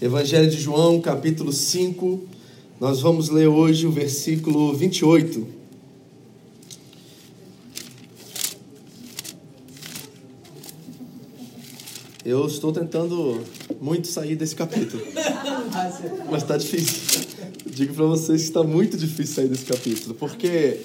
Evangelho de João, capítulo 5. Nós vamos ler hoje o versículo 28. Eu estou tentando muito sair desse capítulo. Mas está difícil. Digo para vocês que está muito difícil sair desse capítulo, porque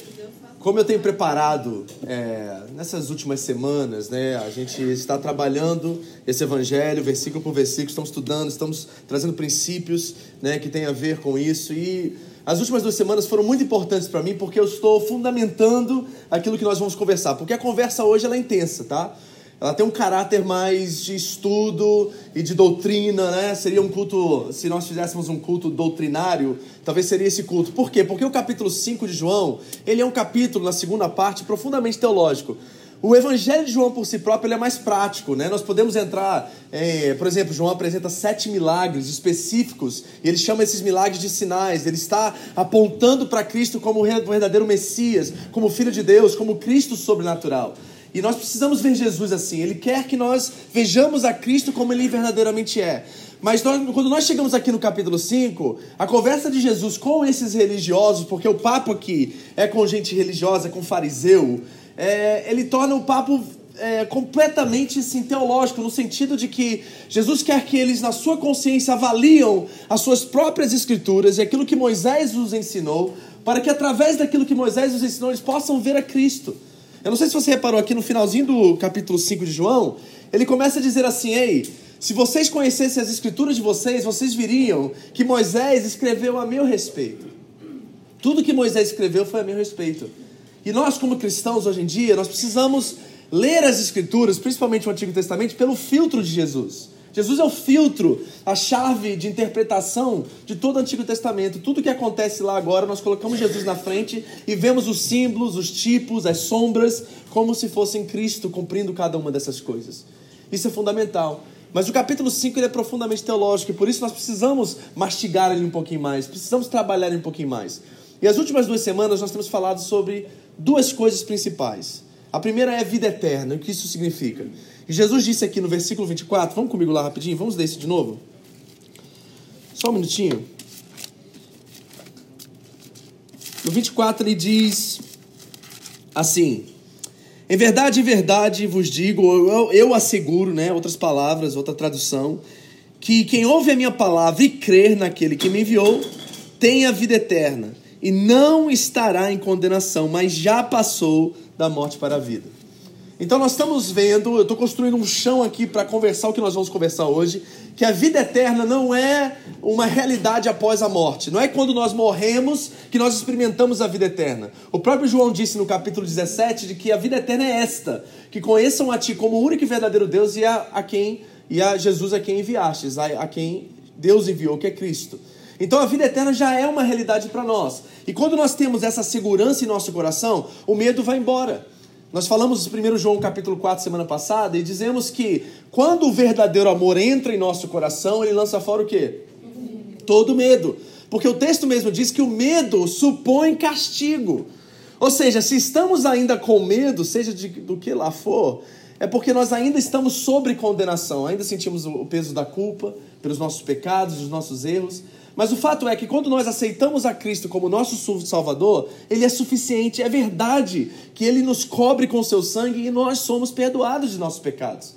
como eu tenho preparado é, nessas últimas semanas, né, a gente está trabalhando esse evangelho, versículo por versículo, estamos estudando, estamos trazendo princípios né, que têm a ver com isso. E as últimas duas semanas foram muito importantes para mim porque eu estou fundamentando aquilo que nós vamos conversar. Porque a conversa hoje ela é intensa, tá? Ela tem um caráter mais de estudo e de doutrina, né? Seria um culto, se nós fizéssemos um culto doutrinário, talvez seria esse culto. Por quê? Porque o capítulo 5 de João, ele é um capítulo, na segunda parte, profundamente teológico. O evangelho de João por si próprio é mais prático, né? Nós podemos entrar, é, por exemplo, João apresenta sete milagres específicos e ele chama esses milagres de sinais. Ele está apontando para Cristo como o verdadeiro Messias, como Filho de Deus, como Cristo sobrenatural. E nós precisamos ver Jesus assim. Ele quer que nós vejamos a Cristo como ele verdadeiramente é. Mas nós, quando nós chegamos aqui no capítulo 5, a conversa de Jesus com esses religiosos, porque o papo aqui é com gente religiosa, com fariseu, é, ele torna o papo é, completamente assim, teológico, no sentido de que Jesus quer que eles, na sua consciência, avaliam as suas próprias escrituras e aquilo que Moisés os ensinou, para que através daquilo que Moisés os ensinou, eles possam ver a Cristo. Eu não sei se você reparou aqui no finalzinho do capítulo 5 de João, ele começa a dizer assim: Ei, se vocês conhecessem as escrituras de vocês, vocês viriam que Moisés escreveu a meu respeito. Tudo que Moisés escreveu foi a meu respeito. E nós, como cristãos, hoje em dia, nós precisamos ler as escrituras, principalmente o Antigo Testamento, pelo filtro de Jesus. Jesus é o filtro, a chave de interpretação de todo o Antigo Testamento. Tudo que acontece lá agora, nós colocamos Jesus na frente e vemos os símbolos, os tipos, as sombras, como se fossem Cristo cumprindo cada uma dessas coisas. Isso é fundamental. Mas o capítulo 5 ele é profundamente teológico e por isso nós precisamos mastigar ele um pouquinho mais, precisamos trabalhar ele um pouquinho mais. E as últimas duas semanas nós temos falado sobre duas coisas principais. A primeira é a vida eterna, o que isso significa. Jesus disse aqui no versículo 24, vamos comigo lá rapidinho, vamos ler isso de novo? Só um minutinho. No 24 ele diz assim: Em verdade, em verdade vos digo, eu, eu asseguro, né, outras palavras, outra tradução, que quem ouve a minha palavra e crer naquele que me enviou, tem a vida eterna e não estará em condenação, mas já passou da morte para a vida. Então nós estamos vendo, eu estou construindo um chão aqui para conversar o que nós vamos conversar hoje, que a vida eterna não é uma realidade após a morte. Não é quando nós morremos que nós experimentamos a vida eterna. O próprio João disse no capítulo 17 de que a vida eterna é esta, que conheçam a ti como o único e verdadeiro Deus e a, a quem e a Jesus a quem enviastes, a, a quem Deus enviou, que é Cristo. Então a vida eterna já é uma realidade para nós. E quando nós temos essa segurança em nosso coração, o medo vai embora. Nós falamos em 1 João capítulo 4 semana passada e dizemos que quando o verdadeiro amor entra em nosso coração, ele lança fora o quê? Todo medo. Porque o texto mesmo diz que o medo supõe castigo. Ou seja, se estamos ainda com medo, seja de, do que lá for, é porque nós ainda estamos sobre condenação, ainda sentimos o peso da culpa pelos nossos pecados, os nossos erros. Mas o fato é que quando nós aceitamos a Cristo como nosso Salvador, Ele é suficiente, é verdade que Ele nos cobre com seu sangue e nós somos perdoados de nossos pecados.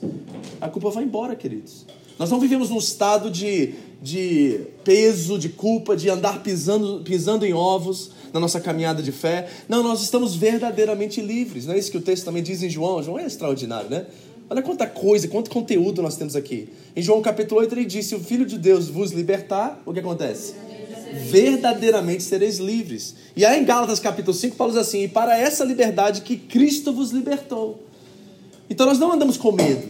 A culpa vai embora, queridos. Nós não vivemos num estado de, de peso, de culpa, de andar pisando, pisando em ovos na nossa caminhada de fé. Não, nós estamos verdadeiramente livres. Não é isso que o texto também diz em João? João é extraordinário, né? Olha quanta coisa, quanto conteúdo nós temos aqui. Em João capítulo 8 ele disse: Se o Filho de Deus vos libertar, o que acontece? Verdadeiramente sereis livres. E aí em Gálatas capítulo 5, Paulo diz assim: E para essa liberdade que Cristo vos libertou. Então nós não andamos com medo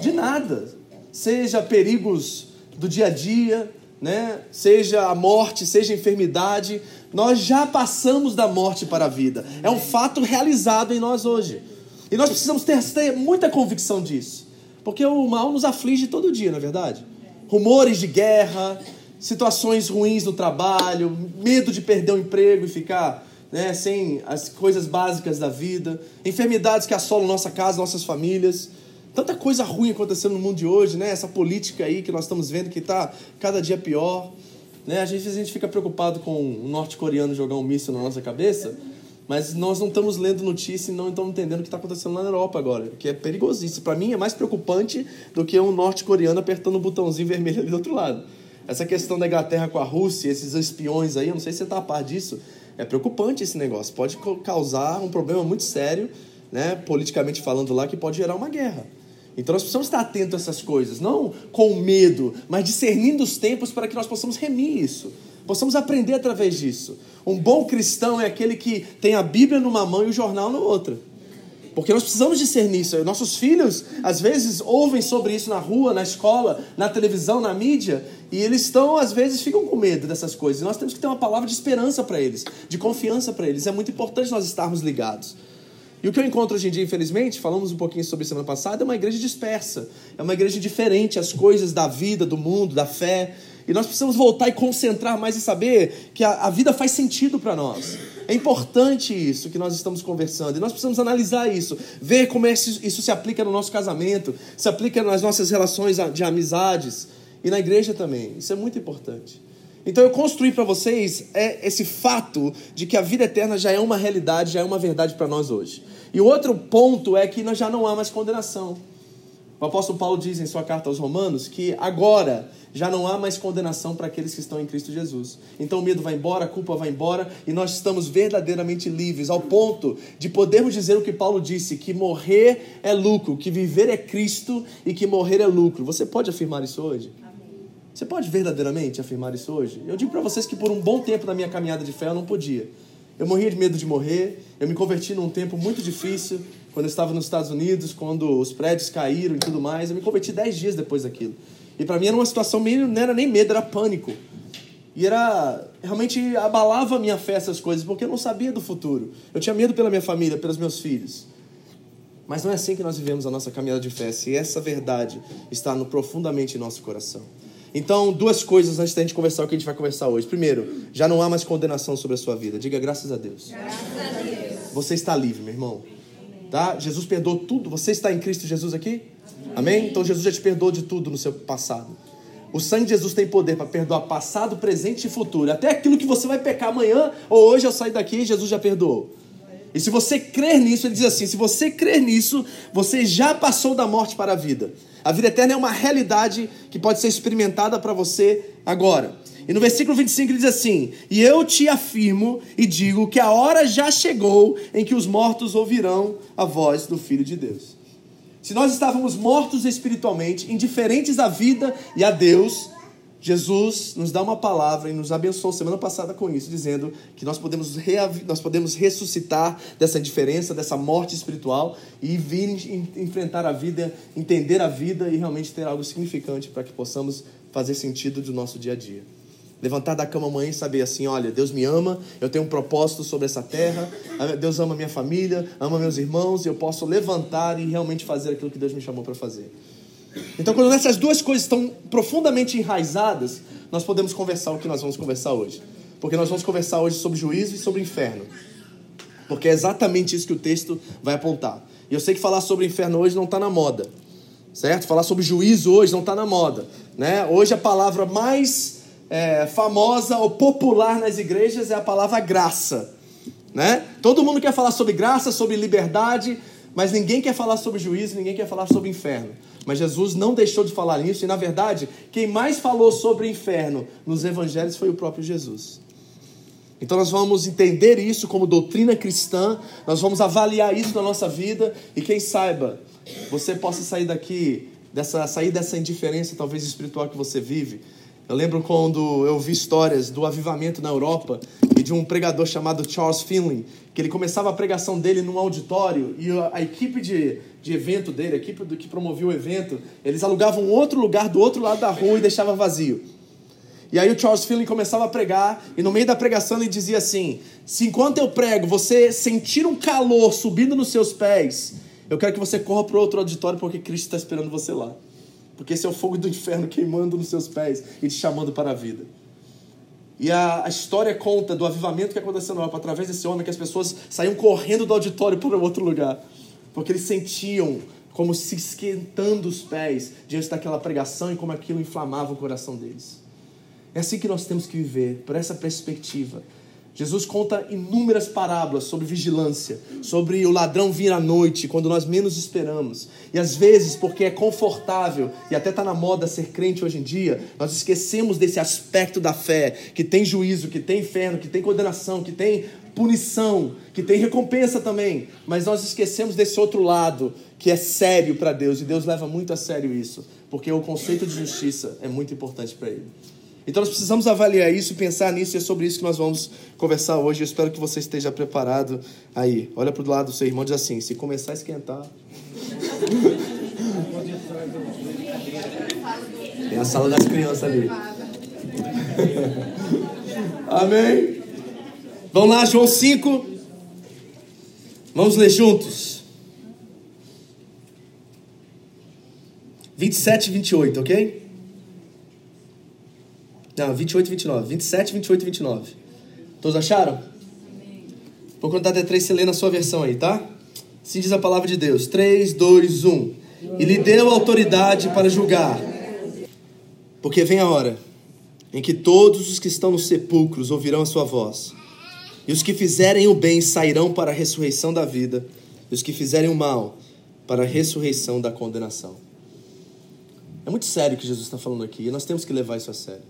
de nada. seja perigos do dia a dia, né? seja a morte, seja a enfermidade, nós já passamos da morte para a vida. É um fato realizado em nós hoje. E nós precisamos ter, ter muita convicção disso. Porque o mal nos aflige todo dia, não é verdade? Rumores de guerra, situações ruins no trabalho, medo de perder o emprego e ficar né, sem as coisas básicas da vida, enfermidades que assolam nossa casa, nossas famílias. Tanta coisa ruim acontecendo no mundo de hoje, né? Essa política aí que nós estamos vendo que está cada dia pior. Né? Às vezes a gente fica preocupado com um norte-coreano jogar um míssil na nossa cabeça, mas nós não estamos lendo notícia e não estamos entendendo o que está acontecendo lá na Europa agora, que é perigosíssimo. Para mim é mais preocupante do que um norte-coreano apertando um botãozinho vermelho ali do outro lado. Essa questão da Inglaterra com a Rússia, esses espiões aí, eu não sei se você está a par disso, é preocupante esse negócio. Pode causar um problema muito sério, né, politicamente falando lá, que pode gerar uma guerra. Então nós precisamos estar atentos a essas coisas, não com medo, mas discernindo os tempos para que nós possamos remir isso, possamos aprender através disso. Um bom cristão é aquele que tem a Bíblia numa mão e o jornal na outra. Porque nós precisamos discernir isso. Nossos filhos, às vezes, ouvem sobre isso na rua, na escola, na televisão, na mídia, e eles estão, às vezes, ficam com medo dessas coisas. E nós temos que ter uma palavra de esperança para eles, de confiança para eles. É muito importante nós estarmos ligados. E o que eu encontro hoje em dia, infelizmente, falamos um pouquinho sobre semana passada, é uma igreja dispersa. É uma igreja diferente, as coisas da vida, do mundo, da fé. E nós precisamos voltar e concentrar mais e saber que a, a vida faz sentido para nós. É importante isso que nós estamos conversando. E nós precisamos analisar isso, ver como é isso, isso se aplica no nosso casamento, se aplica nas nossas relações de amizades e na igreja também. Isso é muito importante. Então eu construí para vocês é esse fato de que a vida eterna já é uma realidade, já é uma verdade para nós hoje. E o outro ponto é que nós já não há mais condenação. O apóstolo Paulo diz em sua carta aos Romanos que agora já não há mais condenação para aqueles que estão em Cristo Jesus. Então o medo vai embora, a culpa vai embora e nós estamos verdadeiramente livres, ao ponto de podermos dizer o que Paulo disse: que morrer é lucro, que viver é Cristo e que morrer é lucro. Você pode afirmar isso hoje? Você pode verdadeiramente afirmar isso hoje? Eu digo para vocês que por um bom tempo na minha caminhada de fé eu não podia. Eu morria de medo de morrer. Eu me converti num tempo muito difícil, quando eu estava nos Estados Unidos, quando os prédios caíram e tudo mais. Eu me converti dez dias depois daquilo. E para mim era uma situação meio, não era nem medo, era pânico. E era realmente abalava a minha fé essas coisas, porque eu não sabia do futuro. Eu tinha medo pela minha família, pelos meus filhos. Mas não é assim que nós vivemos a nossa caminhada de fé, se essa verdade está no, profundamente em nosso coração. Então, duas coisas antes da gente conversar o que a gente vai conversar hoje. Primeiro, já não há mais condenação sobre a sua vida. Diga graças a Deus. Graças a Deus. Você está livre, meu irmão. Tá? Jesus perdoou tudo. Você está em Cristo Jesus aqui? Amém? Então Jesus já te perdoou de tudo no seu passado. O sangue de Jesus tem poder para perdoar passado, presente e futuro. Até aquilo que você vai pecar amanhã ou hoje eu sair daqui, Jesus já perdoou. E se você crer nisso, ele diz assim: se você crer nisso, você já passou da morte para a vida. A vida eterna é uma realidade que pode ser experimentada para você agora. E no versículo 25 ele diz assim: E eu te afirmo e digo que a hora já chegou em que os mortos ouvirão a voz do Filho de Deus. Se nós estávamos mortos espiritualmente, indiferentes à vida e a Deus, Jesus nos dá uma palavra e nos abençoou semana passada com isso, dizendo que nós podemos, nós podemos ressuscitar dessa indiferença, dessa morte espiritual e vir enfrentar a vida, entender a vida e realmente ter algo significante para que possamos fazer sentido do nosso dia a dia. Levantar da cama amanhã e saber assim: olha, Deus me ama, eu tenho um propósito sobre essa terra, Deus ama minha família, ama meus irmãos e eu posso levantar e realmente fazer aquilo que Deus me chamou para fazer. Então, quando essas duas coisas estão profundamente enraizadas, nós podemos conversar o que nós vamos conversar hoje. Porque nós vamos conversar hoje sobre juízo e sobre inferno. Porque é exatamente isso que o texto vai apontar. E eu sei que falar sobre inferno hoje não está na moda. Certo? Falar sobre juízo hoje não está na moda. Né? Hoje a palavra mais é, famosa ou popular nas igrejas é a palavra graça. Né? Todo mundo quer falar sobre graça, sobre liberdade, mas ninguém quer falar sobre juízo, ninguém quer falar sobre inferno. Mas Jesus não deixou de falar nisso, e na verdade, quem mais falou sobre inferno nos evangelhos foi o próprio Jesus. Então nós vamos entender isso como doutrina cristã, nós vamos avaliar isso na nossa vida, e quem saiba, você possa sair daqui, dessa, sair dessa indiferença talvez espiritual que você vive. Eu lembro quando eu vi histórias do avivamento na Europa, e de um pregador chamado Charles Finley, que ele começava a pregação dele num auditório e a, equipe de, de evento dele, a equipe do que promovia o evento, eles alugavam outro lugar do outro lado da rua e deixava vazio. E aí o Charles Finley começava a pregar, e no meio da pregação ele dizia assim: Se enquanto eu prego, você sentir um calor subindo nos seus pés, eu quero que você corra para outro auditório porque Cristo está esperando você lá. Porque esse é o fogo do inferno queimando nos seus pés e te chamando para a vida. E a, a história conta do avivamento que aconteceu na Europa através desse homem, que as pessoas saíam correndo do auditório para outro lugar. Porque eles sentiam como se esquentando os pés diante daquela pregação e como aquilo inflamava o coração deles. É assim que nós temos que viver, por essa perspectiva. Jesus conta inúmeras parábolas sobre vigilância, sobre o ladrão vir à noite, quando nós menos esperamos. E às vezes, porque é confortável e até está na moda ser crente hoje em dia, nós esquecemos desse aspecto da fé, que tem juízo, que tem inferno, que tem condenação, que tem punição, que tem recompensa também. Mas nós esquecemos desse outro lado, que é sério para Deus, e Deus leva muito a sério isso, porque o conceito de justiça é muito importante para Ele. Então nós precisamos avaliar isso, pensar nisso, e é sobre isso que nós vamos conversar hoje. Eu espero que você esteja preparado aí. Olha para o lado do seu irmão e diz assim: se começar a esquentar. Tem a sala das crianças ali. Amém? Vamos lá, João 5. Vamos ler juntos. 27 e 28, ok? Não, 28 e 29. 27, 28 e 29. Todos acharam? Vou contar até três, você lê na sua versão aí, tá? Assim diz a palavra de Deus. 3, 2, 1. E lhe deu autoridade para julgar. Porque vem a hora em que todos os que estão nos sepulcros ouvirão a sua voz. E os que fizerem o bem sairão para a ressurreição da vida, e os que fizerem o mal para a ressurreição da condenação. É muito sério o que Jesus está falando aqui, e nós temos que levar isso a sério.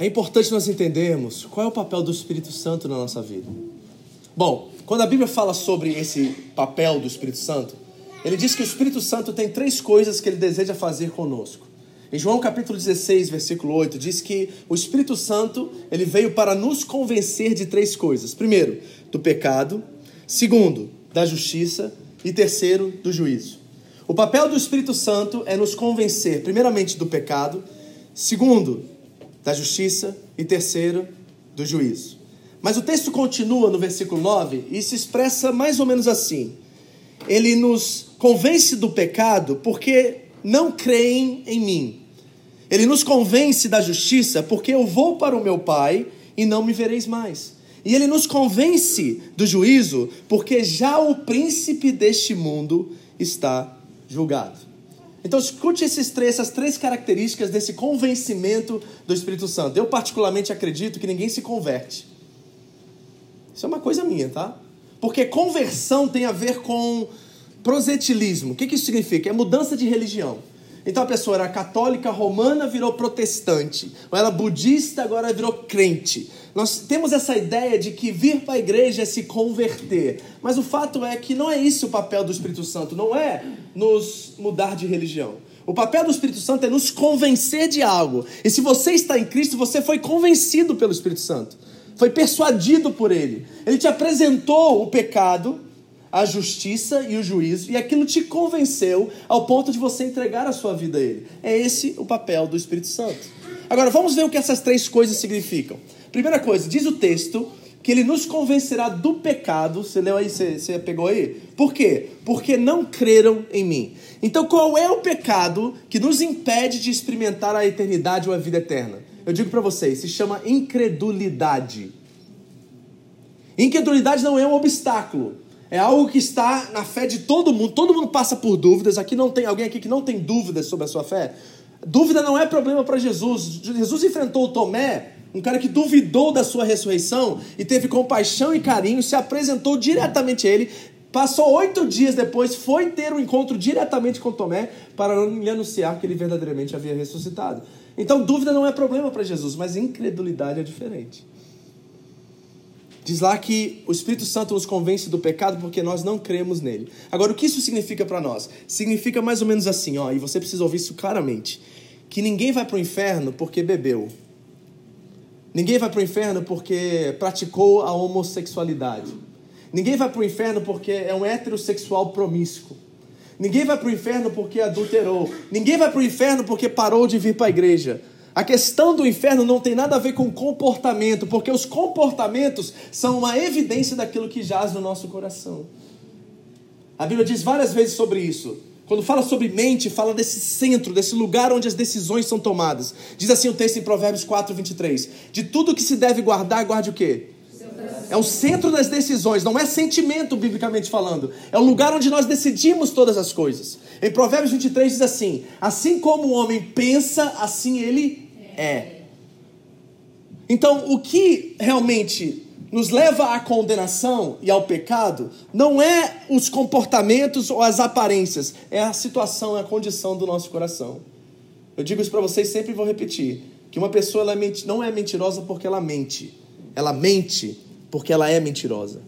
É importante nós entendermos qual é o papel do Espírito Santo na nossa vida. Bom, quando a Bíblia fala sobre esse papel do Espírito Santo, ele diz que o Espírito Santo tem três coisas que ele deseja fazer conosco. Em João capítulo 16, versículo 8, diz que o Espírito Santo, ele veio para nos convencer de três coisas. Primeiro, do pecado, segundo, da justiça e terceiro, do juízo. O papel do Espírito Santo é nos convencer, primeiramente, do pecado, segundo, da justiça e terceiro, do juízo. Mas o texto continua no versículo 9 e se expressa mais ou menos assim: Ele nos convence do pecado porque não creem em mim. Ele nos convence da justiça porque eu vou para o meu Pai e não me vereis mais. E ele nos convence do juízo porque já o príncipe deste mundo está julgado. Então escute esses três, essas três características desse convencimento do Espírito Santo. Eu particularmente acredito que ninguém se converte. Isso é uma coisa minha, tá? Porque conversão tem a ver com prosetilismo. O que, que isso significa? É mudança de religião. Então a pessoa era católica romana, virou protestante. Ou era budista, agora virou crente. Nós temos essa ideia de que vir para a igreja é se converter. Mas o fato é que não é isso o papel do Espírito Santo. Não é nos mudar de religião. O papel do Espírito Santo é nos convencer de algo. E se você está em Cristo, você foi convencido pelo Espírito Santo. Foi persuadido por ele. Ele te apresentou o pecado a justiça e o juízo, e aquilo te convenceu ao ponto de você entregar a sua vida a Ele. É esse o papel do Espírito Santo. Agora, vamos ver o que essas três coisas significam. Primeira coisa, diz o texto que ele nos convencerá do pecado. Você leu aí, você, você pegou aí? Por quê? Porque não creram em mim. Então, qual é o pecado que nos impede de experimentar a eternidade ou a vida eterna? Eu digo para vocês, se chama incredulidade. Incredulidade não é um obstáculo. É algo que está na fé de todo mundo. Todo mundo passa por dúvidas. Aqui não tem alguém aqui que não tem dúvidas sobre a sua fé. Dúvida não é problema para Jesus. Jesus enfrentou Tomé, um cara que duvidou da sua ressurreição e teve compaixão e carinho, se apresentou diretamente a ele. Passou oito dias depois, foi ter um encontro diretamente com Tomé para lhe anunciar que ele verdadeiramente havia ressuscitado. Então, dúvida não é problema para Jesus, mas incredulidade é diferente. Diz lá que o Espírito Santo nos convence do pecado porque nós não cremos nele. Agora, o que isso significa para nós? Significa mais ou menos assim, ó, e você precisa ouvir isso claramente: que ninguém vai para o inferno porque bebeu. Ninguém vai para o inferno porque praticou a homossexualidade. Ninguém vai para o inferno porque é um heterossexual promíscuo. Ninguém vai para o inferno porque adulterou. Ninguém vai para o inferno porque parou de vir para a igreja. A questão do inferno não tem nada a ver com comportamento, porque os comportamentos são uma evidência daquilo que jaz no nosso coração. A Bíblia diz várias vezes sobre isso. Quando fala sobre mente, fala desse centro, desse lugar onde as decisões são tomadas. Diz assim o texto em Provérbios 4, 23. De tudo que se deve guardar, guarde o quê? É o centro das decisões, não é sentimento, biblicamente falando. É o lugar onde nós decidimos todas as coisas. Em Provérbios 23 diz assim: Assim como o homem pensa, assim ele é. Então, o que realmente nos leva à condenação e ao pecado não é os comportamentos ou as aparências, é a situação, é a condição do nosso coração. Eu digo isso para vocês sempre e vou repetir: que uma pessoa ela é não é mentirosa porque ela mente, ela mente porque ela é mentirosa.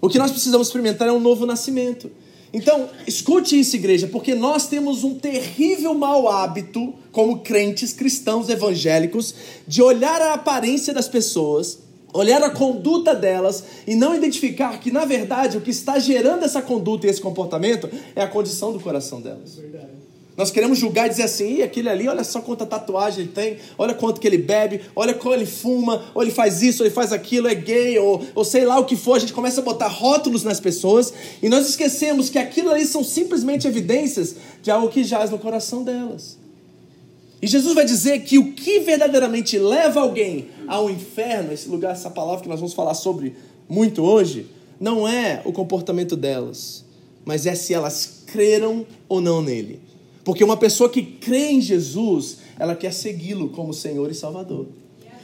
O que nós precisamos experimentar é um novo nascimento. Então, escute isso, igreja, porque nós temos um terrível mau hábito, como crentes cristãos evangélicos, de olhar a aparência das pessoas, olhar a conduta delas e não identificar que, na verdade, o que está gerando essa conduta e esse comportamento é a condição do coração delas. Verdade. Nós queremos julgar e dizer assim, e aquele ali, olha só quanta tatuagem ele tem, olha quanto que ele bebe, olha como ele fuma, ou ele faz isso, ou ele faz aquilo, é gay, ou, ou sei lá o que for. A gente começa a botar rótulos nas pessoas e nós esquecemos que aquilo ali são simplesmente evidências de algo que jaz no coração delas. E Jesus vai dizer que o que verdadeiramente leva alguém ao inferno, esse lugar, essa palavra que nós vamos falar sobre muito hoje, não é o comportamento delas, mas é se elas creram ou não nele. Porque uma pessoa que crê em Jesus, ela quer segui-lo como Senhor e Salvador.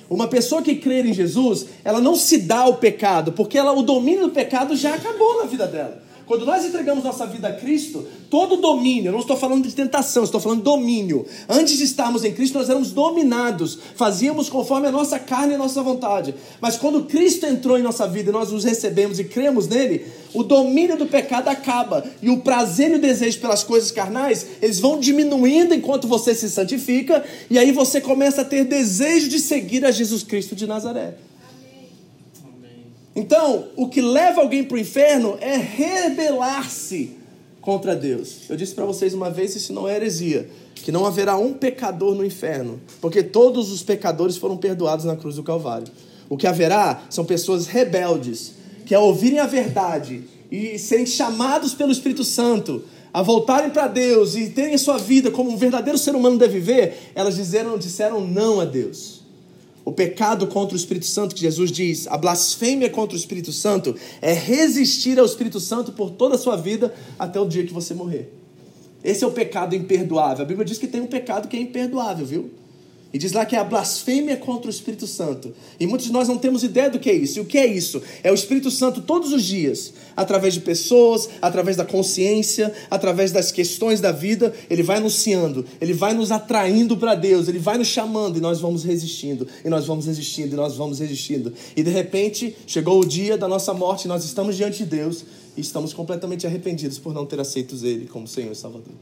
Uma pessoa que crê em Jesus, ela não se dá ao pecado, porque ela, o domínio do pecado já acabou na vida dela. Quando nós entregamos nossa vida a Cristo, todo domínio, eu não estou falando de tentação, estou falando de domínio. Antes de estarmos em Cristo, nós éramos dominados, fazíamos conforme a nossa carne e a nossa vontade. Mas quando Cristo entrou em nossa vida e nós os recebemos e cremos nele, o domínio do pecado acaba. E o prazer e o desejo pelas coisas carnais, eles vão diminuindo enquanto você se santifica, e aí você começa a ter desejo de seguir a Jesus Cristo de Nazaré. Então, o que leva alguém para o inferno é rebelar-se contra Deus. Eu disse para vocês uma vez, isso não é heresia, que não haverá um pecador no inferno, porque todos os pecadores foram perdoados na cruz do Calvário. O que haverá são pessoas rebeldes, que ao ouvirem a verdade e serem chamados pelo Espírito Santo a voltarem para Deus e terem a sua vida como um verdadeiro ser humano deve viver, elas disseram, disseram não a Deus. O pecado contra o Espírito Santo, que Jesus diz, a blasfêmia contra o Espírito Santo, é resistir ao Espírito Santo por toda a sua vida até o dia que você morrer. Esse é o pecado imperdoável. A Bíblia diz que tem um pecado que é imperdoável, viu? E diz lá que é a blasfêmia contra o Espírito Santo. E muitos de nós não temos ideia do que é isso. E o que é isso? É o Espírito Santo todos os dias, através de pessoas, através da consciência, através das questões da vida, ele vai anunciando, ele vai nos atraindo para Deus, ele vai nos chamando e nós vamos resistindo, e nós vamos resistindo, e nós vamos resistindo. E de repente chegou o dia da nossa morte, nós estamos diante de Deus e estamos completamente arrependidos por não ter aceito Ele como Senhor e Salvador.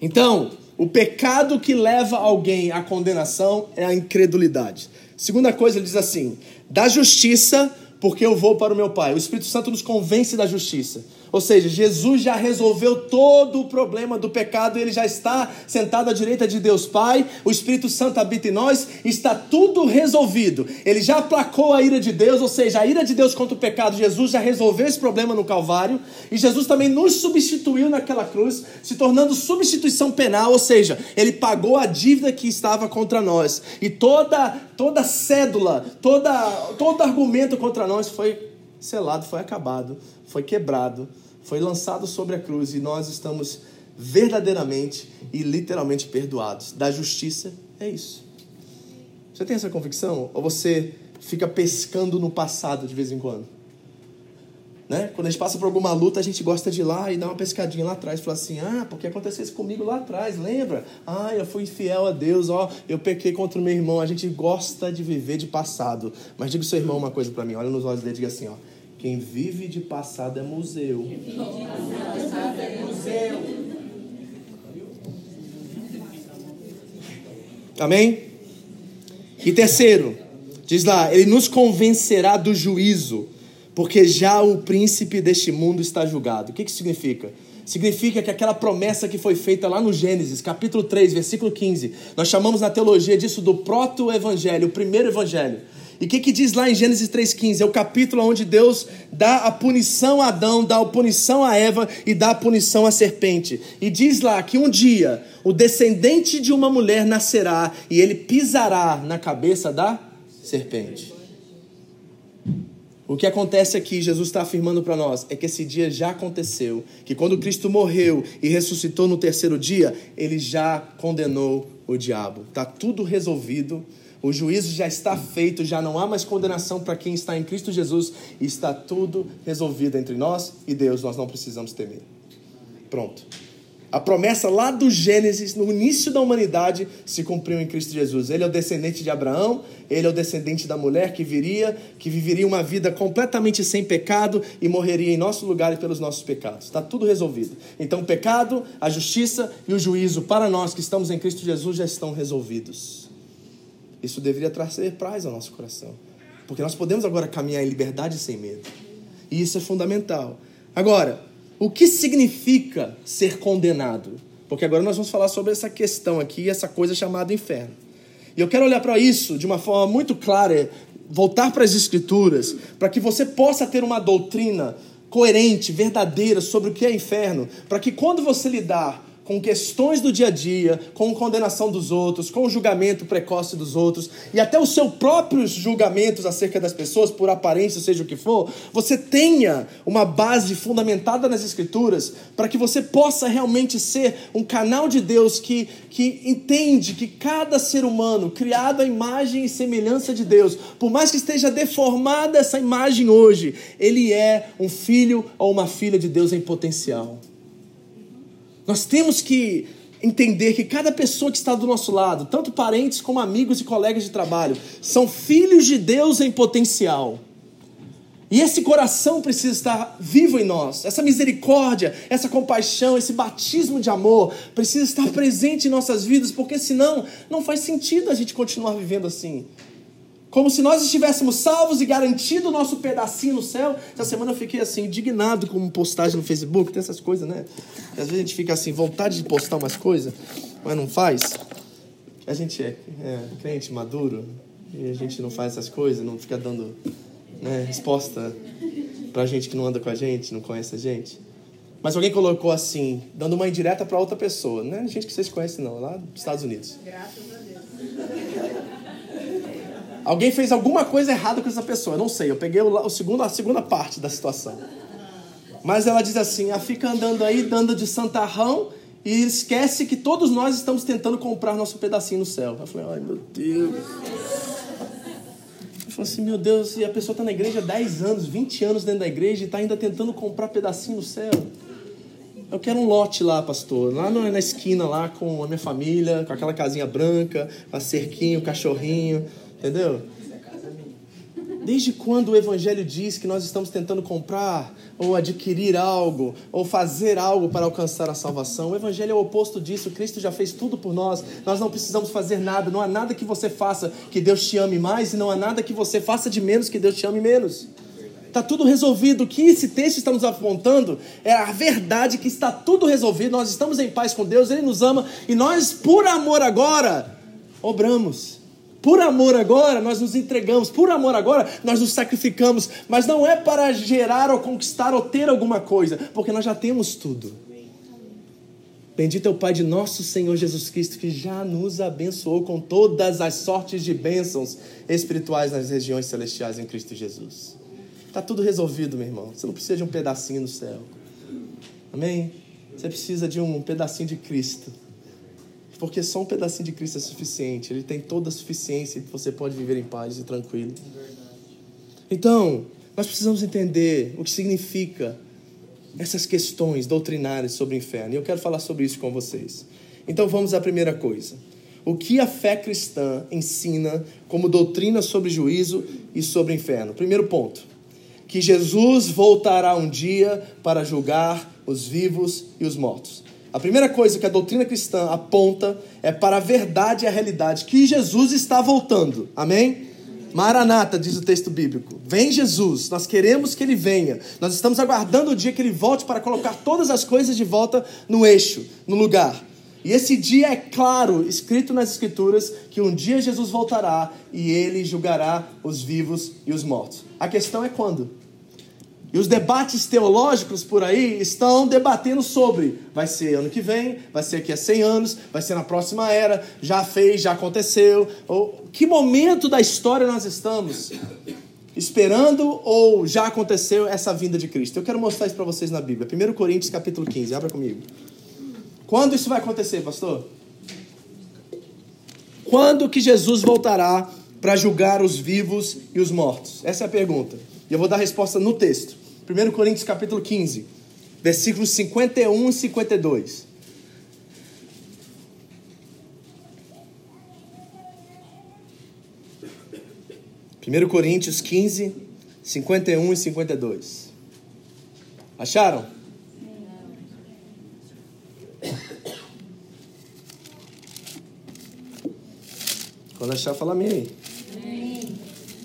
Então, o pecado que leva alguém à condenação é a incredulidade. Segunda coisa, ele diz assim: da justiça, porque eu vou para o meu Pai. O Espírito Santo nos convence da justiça. Ou seja, Jesus já resolveu todo o problema do pecado, ele já está sentado à direita de Deus Pai, o Espírito Santo habita em nós, está tudo resolvido. Ele já aplacou a ira de Deus, ou seja, a ira de Deus contra o pecado, Jesus já resolveu esse problema no Calvário, e Jesus também nos substituiu naquela cruz, se tornando substituição penal, ou seja, ele pagou a dívida que estava contra nós. E toda toda cédula, toda todo argumento contra nós foi selado, foi acabado, foi quebrado foi lançado sobre a cruz e nós estamos verdadeiramente e literalmente perdoados. Da justiça é isso. Você tem essa convicção? Ou você fica pescando no passado de vez em quando? Né? Quando a gente passa por alguma luta, a gente gosta de ir lá e dar uma pescadinha lá atrás. Falar assim, ah, porque aconteceu isso comigo lá atrás, lembra? Ah, eu fui infiel a Deus, ó, eu pequei contra o meu irmão. A gente gosta de viver de passado. Mas diga o seu irmão uma coisa para mim, olha nos olhos dele e diga assim, ó, quem vive de passado é museu. Quem vive de passado é museu. Amém? E terceiro, diz lá, ele nos convencerá do juízo, porque já o príncipe deste mundo está julgado. O que, que significa? Significa que aquela promessa que foi feita lá no Gênesis, capítulo 3, versículo 15, nós chamamos na teologia disso do proto-evangelho, o primeiro evangelho. E o que, que diz lá em Gênesis 3,15? É o capítulo onde Deus dá a punição a Adão, dá a punição a Eva e dá a punição à serpente. E diz lá que um dia o descendente de uma mulher nascerá e ele pisará na cabeça da serpente. O que acontece aqui, Jesus está afirmando para nós, é que esse dia já aconteceu. Que quando Cristo morreu e ressuscitou no terceiro dia, ele já condenou o diabo. Está tudo resolvido o juízo já está feito, já não há mais condenação para quem está em Cristo Jesus e está tudo resolvido entre nós e Deus, nós não precisamos temer. Pronto. A promessa lá do Gênesis, no início da humanidade, se cumpriu em Cristo Jesus. Ele é o descendente de Abraão, ele é o descendente da mulher que viria, que viveria uma vida completamente sem pecado e morreria em nosso lugar e pelos nossos pecados. Está tudo resolvido. Então, o pecado, a justiça e o juízo para nós que estamos em Cristo Jesus já estão resolvidos. Isso deveria trazer paz ao nosso coração. Porque nós podemos agora caminhar em liberdade sem medo. E isso é fundamental. Agora, o que significa ser condenado? Porque agora nós vamos falar sobre essa questão aqui, essa coisa chamada inferno. E eu quero olhar para isso de uma forma muito clara, voltar para as Escrituras, para que você possa ter uma doutrina coerente, verdadeira sobre o que é inferno, para que quando você lidar com questões do dia a dia, com condenação dos outros, com julgamento precoce dos outros e até os seus próprios julgamentos acerca das pessoas, por aparência, seja o que for, você tenha uma base fundamentada nas Escrituras para que você possa realmente ser um canal de Deus que, que entende que cada ser humano, criado à imagem e semelhança de Deus, por mais que esteja deformada essa imagem hoje, ele é um filho ou uma filha de Deus em potencial. Nós temos que entender que cada pessoa que está do nosso lado, tanto parentes como amigos e colegas de trabalho, são filhos de Deus em potencial. E esse coração precisa estar vivo em nós. Essa misericórdia, essa compaixão, esse batismo de amor precisa estar presente em nossas vidas, porque senão não faz sentido a gente continuar vivendo assim. Como se nós estivéssemos salvos e garantido o nosso pedacinho no céu. Essa semana eu fiquei assim, indignado com uma postagem no Facebook, tem essas coisas, né? Às vezes a gente fica assim, vontade de postar umas coisas, mas não faz. A gente é, é crente maduro e a gente não faz essas coisas, não fica dando né, resposta pra gente que não anda com a gente, não conhece a gente. Mas alguém colocou assim, dando uma indireta para outra pessoa. Não é gente que vocês conhecem, não, lá dos Estados Unidos. Graças a Deus. Alguém fez alguma coisa errada com essa pessoa. Eu não sei, eu peguei o, o segundo, a segunda parte da situação. Mas ela diz assim: a fica andando aí, dando de santarrão e esquece que todos nós estamos tentando comprar nosso pedacinho no céu. Eu falei: ai meu Deus. Eu falei assim: meu Deus, e a pessoa está na igreja há 10 anos, 20 anos dentro da igreja e está ainda tentando comprar pedacinho no céu. Eu quero um lote lá, pastor, lá na esquina, lá com a minha família, com aquela casinha branca, a cerquinha, o cachorrinho. Entendeu? Desde quando o Evangelho diz que nós estamos tentando comprar ou adquirir algo ou fazer algo para alcançar a salvação? O Evangelho é o oposto disso. Cristo já fez tudo por nós. Nós não precisamos fazer nada. Não há nada que você faça que Deus te ame mais e não há nada que você faça de menos que Deus te ame menos. Está tudo resolvido. O que esse texto está nos apontando é a verdade que está tudo resolvido. Nós estamos em paz com Deus, Ele nos ama e nós, por amor agora, obramos. Por amor agora, nós nos entregamos. Por amor agora, nós nos sacrificamos. Mas não é para gerar ou conquistar ou ter alguma coisa, porque nós já temos tudo. Bendito é o Pai de nosso Senhor Jesus Cristo, que já nos abençoou com todas as sortes de bênçãos espirituais nas regiões celestiais em Cristo Jesus. Está tudo resolvido, meu irmão. Você não precisa de um pedacinho no céu. Amém? Você precisa de um pedacinho de Cristo porque só um pedacinho de Cristo é suficiente. Ele tem toda a suficiência que você pode viver em paz e tranquilo. Então, nós precisamos entender o que significa essas questões doutrinárias sobre o inferno. E eu quero falar sobre isso com vocês. Então, vamos à primeira coisa. O que a fé cristã ensina como doutrina sobre juízo e sobre o inferno? Primeiro ponto: que Jesus voltará um dia para julgar os vivos e os mortos. A primeira coisa que a doutrina cristã aponta é para a verdade e a realidade que Jesus está voltando. Amém? Maranata, diz o texto bíblico. Vem Jesus, nós queremos que ele venha. Nós estamos aguardando o dia que ele volte para colocar todas as coisas de volta no eixo, no lugar. E esse dia é claro, escrito nas Escrituras, que um dia Jesus voltará e ele julgará os vivos e os mortos. A questão é quando? E os debates teológicos por aí estão debatendo sobre vai ser ano que vem, vai ser daqui a 100 anos, vai ser na próxima era, já fez, já aconteceu. Ou que momento da história nós estamos esperando ou já aconteceu essa vinda de Cristo? Eu quero mostrar isso para vocês na Bíblia. 1 Coríntios capítulo 15, abra comigo. Quando isso vai acontecer, pastor? Quando que Jesus voltará para julgar os vivos e os mortos? Essa é a pergunta. E eu vou dar a resposta no texto. 1 Coríntios capítulo 15, versículos 51 e 52. Primeiro Coríntios 15, 51 e 52. Acharam? Quando achar, fala amém aí.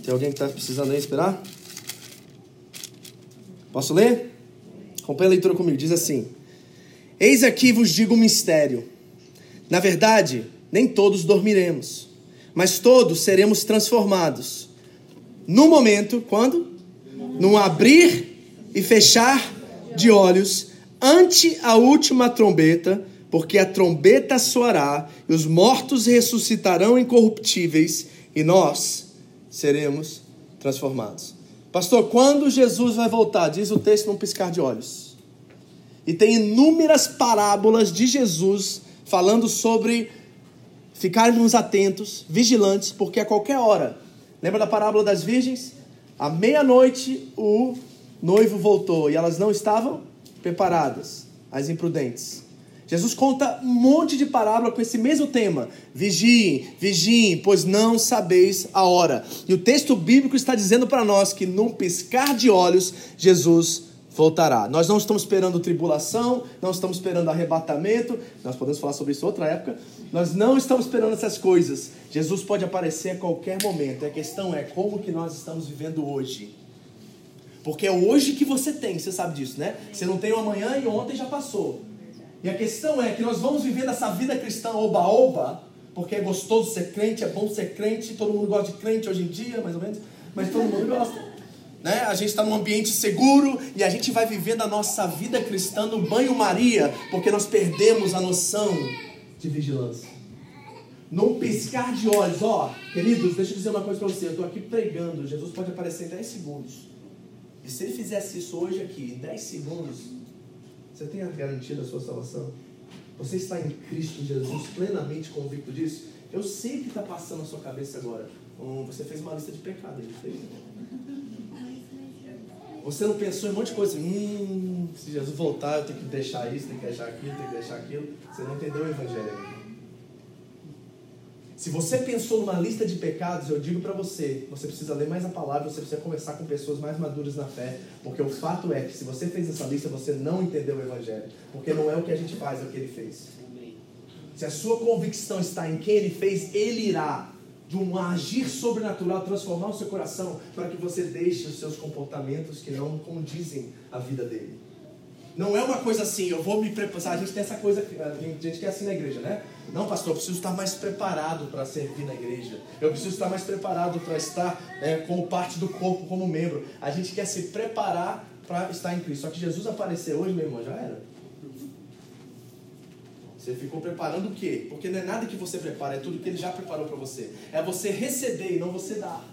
Tem alguém que está precisando aí esperar? Posso ler? Acompanhe a leitura comigo. Diz assim: Eis aqui vos digo um mistério. Na verdade, nem todos dormiremos, mas todos seremos transformados. No momento, quando? Num abrir e fechar de olhos, ante a última trombeta, porque a trombeta soará e os mortos ressuscitarão incorruptíveis e nós seremos transformados. Pastor, quando Jesus vai voltar? Diz o texto num piscar de olhos. E tem inúmeras parábolas de Jesus falando sobre ficarmos atentos, vigilantes, porque a qualquer hora. Lembra da parábola das virgens? À meia-noite o noivo voltou e elas não estavam preparadas, as imprudentes. Jesus conta um monte de parábola com esse mesmo tema. Vigiem, vigiem, pois não sabeis a hora. E o texto bíblico está dizendo para nós que num piscar de olhos, Jesus voltará. Nós não estamos esperando tribulação, não estamos esperando arrebatamento, nós podemos falar sobre isso outra época. Nós não estamos esperando essas coisas. Jesus pode aparecer a qualquer momento. A questão é como que nós estamos vivendo hoje. Porque é hoje que você tem, você sabe disso, né? Você não tem o amanhã e ontem já passou. E a questão é que nós vamos vivendo essa vida cristã oba-oba, porque é gostoso ser crente, é bom ser crente, todo mundo gosta de crente hoje em dia, mais ou menos, mas todo mundo gosta. Né? A gente está num ambiente seguro e a gente vai vivendo a nossa vida cristã no banho-maria, porque nós perdemos a noção de vigilância. Num piscar de olhos, ó, queridos, deixa eu dizer uma coisa para você. Eu estou aqui pregando, Jesus pode aparecer em 10 segundos. E se ele fizesse isso hoje aqui, em 10 segundos, você tem a garantia da sua salvação? Você está em Cristo Jesus, plenamente convicto disso? Eu sei que está passando na sua cabeça agora. Hum, você fez uma lista de pecados, ele fez. Você não pensou em um monte de coisa. Hum, se Jesus voltar, eu tenho que deixar isso, tenho que deixar aquilo, tenho que deixar aquilo. Você não entendeu o Evangelho. Se você pensou numa lista de pecados, eu digo para você, você precisa ler mais a palavra, você precisa conversar com pessoas mais maduras na fé, porque o fato é que se você fez essa lista, você não entendeu o evangelho, porque não é o que a gente faz, é o que ele fez. Se a sua convicção está em quem ele fez, ele irá de um agir sobrenatural transformar o seu coração para que você deixe os seus comportamentos que não condizem a vida dele. Não é uma coisa assim, eu vou me preparar. A gente tem essa coisa, a gente quer assim na igreja, né? Não, pastor, eu preciso estar mais preparado para servir na igreja. Eu preciso estar mais preparado para estar é, como parte do corpo, como membro. A gente quer se preparar para estar em Cristo. Só que Jesus aparecer hoje, meu irmão, já era. Você ficou preparando o quê? Porque não é nada que você prepara, é tudo que ele já preparou para você. É você receber e não você dar.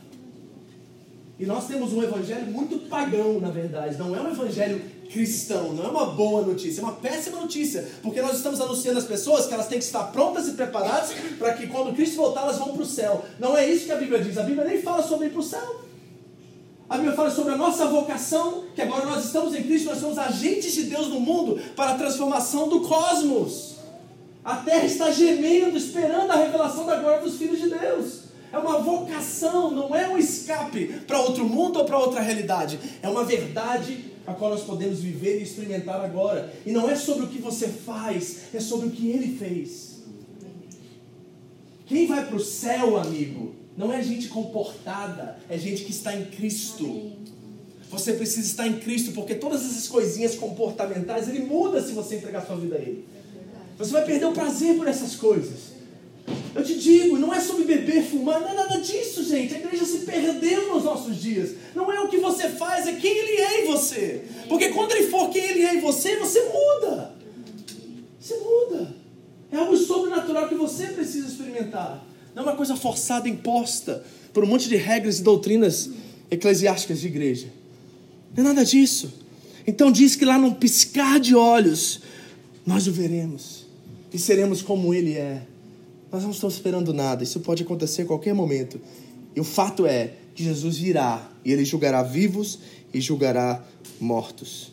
E nós temos um evangelho muito pagão, na verdade. Não é um evangelho cristão, não é uma boa notícia, é uma péssima notícia, porque nós estamos anunciando às pessoas que elas têm que estar prontas e preparadas para que quando Cristo voltar elas vão para o céu. Não é isso que a Bíblia diz, a Bíblia nem fala sobre ir para o céu. A Bíblia fala sobre a nossa vocação, que agora nós estamos em Cristo, nós somos agentes de Deus no mundo para a transformação do cosmos. A terra está gemendo, esperando a revelação da glória dos filhos de Deus. É uma vocação, não é um escape para outro mundo ou para outra realidade. É uma verdade a qual nós podemos viver e experimentar agora. E não é sobre o que você faz, é sobre o que ele fez. Quem vai para o céu, amigo, não é gente comportada, é gente que está em Cristo. Você precisa estar em Cristo, porque todas essas coisinhas comportamentais, ele muda se você entregar sua vida a ele. Você vai perder o prazer por essas coisas. Eu te digo, não é sobre beber, fumar, não é nada disso, gente. A igreja se perdeu nos nossos dias. Não é o que você faz, é quem ele é em você. Porque quando ele for quem ele é em você, você muda. Você muda. É algo sobrenatural que você precisa experimentar. Não é uma coisa forçada, imposta por um monte de regras e doutrinas eclesiásticas de igreja. Não é nada disso. Então diz que lá num piscar de olhos, nós o veremos e seremos como ele é. Nós não estamos esperando nada, isso pode acontecer a qualquer momento. E o fato é que Jesus virá e ele julgará vivos e julgará mortos.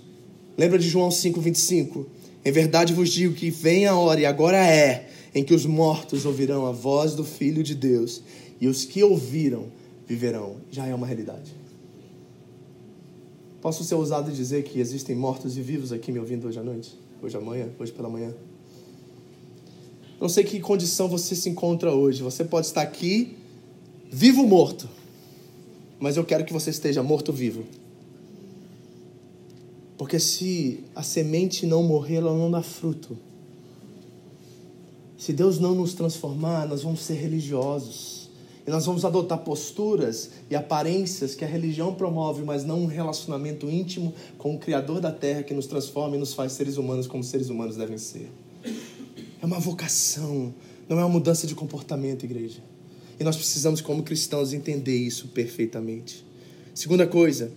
Lembra de João 5:25? Em verdade vos digo que vem a hora e agora é em que os mortos ouvirão a voz do Filho de Deus e os que ouviram viverão. Já é uma realidade. Posso ser ousado e dizer que existem mortos e vivos aqui me ouvindo hoje à noite? Hoje amanhã? Hoje pela manhã? Não sei que condição você se encontra hoje. Você pode estar aqui, vivo ou morto. Mas eu quero que você esteja morto-vivo. Porque se a semente não morrer, ela não dá fruto. Se Deus não nos transformar, nós vamos ser religiosos. E nós vamos adotar posturas e aparências que a religião promove, mas não um relacionamento íntimo com o Criador da terra que nos transforma e nos faz seres humanos como seres humanos devem ser. É uma vocação, não é uma mudança de comportamento, igreja. E nós precisamos, como cristãos, entender isso perfeitamente. Segunda coisa,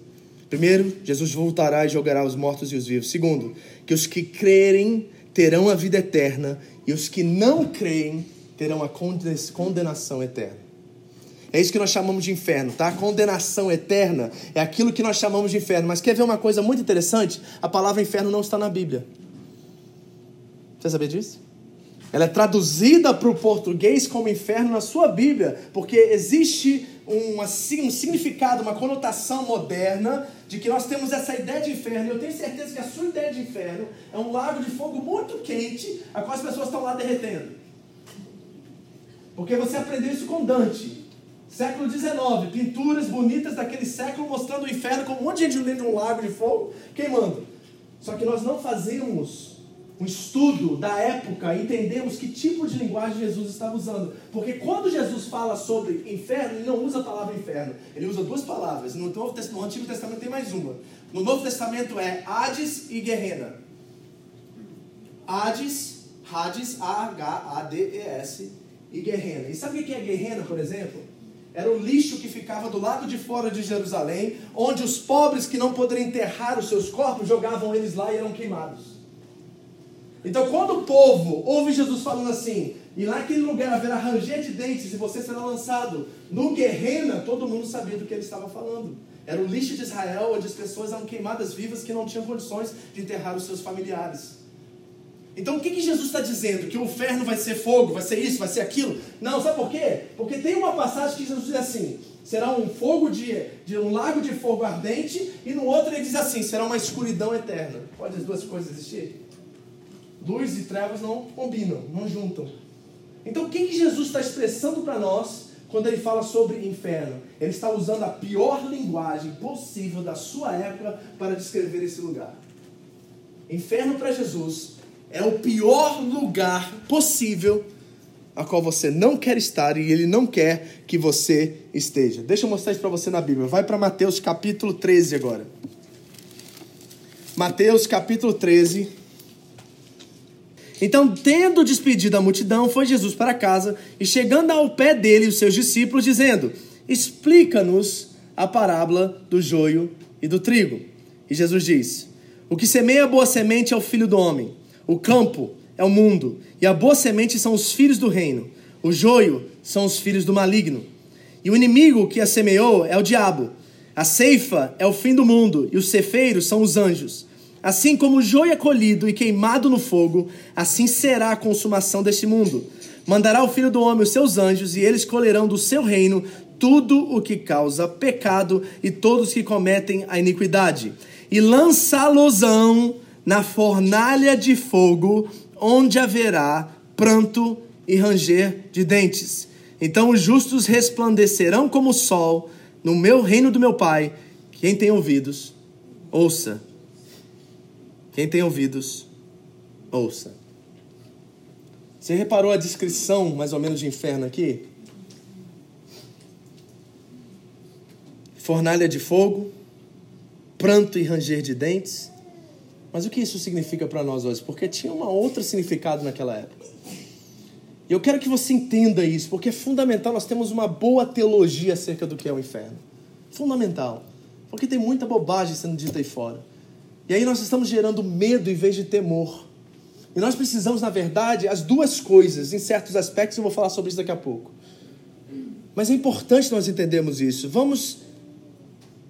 primeiro, Jesus voltará e jogará os mortos e os vivos. Segundo, que os que crerem terão a vida eterna e os que não creem terão a condenação eterna. É isso que nós chamamos de inferno, tá? A condenação eterna é aquilo que nós chamamos de inferno. Mas quer ver uma coisa muito interessante? A palavra inferno não está na Bíblia. Você sabia disso? Ela é traduzida para o português como inferno na sua Bíblia, porque existe um, assim, um significado, uma conotação moderna de que nós temos essa ideia de inferno. Eu tenho certeza que a sua ideia de inferno é um lago de fogo muito quente, a qual as pessoas estão lá derretendo. Porque você aprendeu isso com Dante. Século XIX, pinturas bonitas daquele século mostrando o inferno como um monte de gente dentro de um lago de fogo queimando. Só que nós não fazemos um estudo da época, entendemos que tipo de linguagem Jesus estava usando. Porque quando Jesus fala sobre inferno, ele não usa a palavra inferno. Ele usa duas palavras. No, no Antigo Testamento tem mais uma. No Novo Testamento é Hades e Guerrena. Hades, Hades, A-H-A-D-E-S, e Guerrena. E sabe o que é Guerrena, por exemplo? Era o lixo que ficava do lado de fora de Jerusalém, onde os pobres que não poderiam enterrar os seus corpos jogavam eles lá e eram queimados. Então, quando o povo ouve Jesus falando assim, e naquele lugar haverá ranger de dentes e você será lançado no Guerrena, todo mundo sabia do que ele estava falando. Era o lixo de Israel, onde as pessoas eram queimadas vivas que não tinham condições de enterrar os seus familiares. Então o que, que Jesus está dizendo? Que o inferno vai ser fogo, vai ser isso, vai ser aquilo? Não, sabe por quê? Porque tem uma passagem que Jesus diz assim: será um fogo de, de um lago de fogo ardente, e no outro ele diz assim: será uma escuridão eterna. Pode as duas coisas existir? Luz e trevas não combinam, não juntam. Então, o que, que Jesus está expressando para nós quando ele fala sobre inferno? Ele está usando a pior linguagem possível da sua época para descrever esse lugar. Inferno para Jesus é o pior lugar possível a qual você não quer estar e ele não quer que você esteja. Deixa eu mostrar isso para você na Bíblia. Vai para Mateus capítulo 13 agora. Mateus capítulo 13 então, tendo despedido a multidão, foi Jesus para casa e, chegando ao pé dele, os seus discípulos, dizendo: Explica-nos a parábola do joio e do trigo. E Jesus diz: O que semeia boa semente é o filho do homem, o campo é o mundo, e a boa semente são os filhos do reino, o joio são os filhos do maligno. E o inimigo que a semeou é o diabo. A ceifa é o fim do mundo, e os cefeiros são os anjos. Assim como o joio é colhido e queimado no fogo, assim será a consumação deste mundo. Mandará o filho do homem os seus anjos, e eles colherão do seu reino tudo o que causa pecado e todos que cometem a iniquidade, e lançá-losão na fornalha de fogo, onde haverá pranto e ranger de dentes. Então os justos resplandecerão como o sol no meu reino do meu Pai. Quem tem ouvidos, ouça. Quem tem ouvidos, ouça. Você reparou a descrição mais ou menos de inferno aqui? Fornalha de fogo, pranto e ranger de dentes. Mas o que isso significa para nós hoje? Porque tinha um outro significado naquela época. E eu quero que você entenda isso, porque é fundamental nós temos uma boa teologia acerca do que é o inferno. Fundamental. Porque tem muita bobagem sendo dita aí fora. E aí nós estamos gerando medo em vez de temor. E nós precisamos, na verdade, as duas coisas, em certos aspectos, eu vou falar sobre isso daqui a pouco. Mas é importante nós entendermos isso. Vamos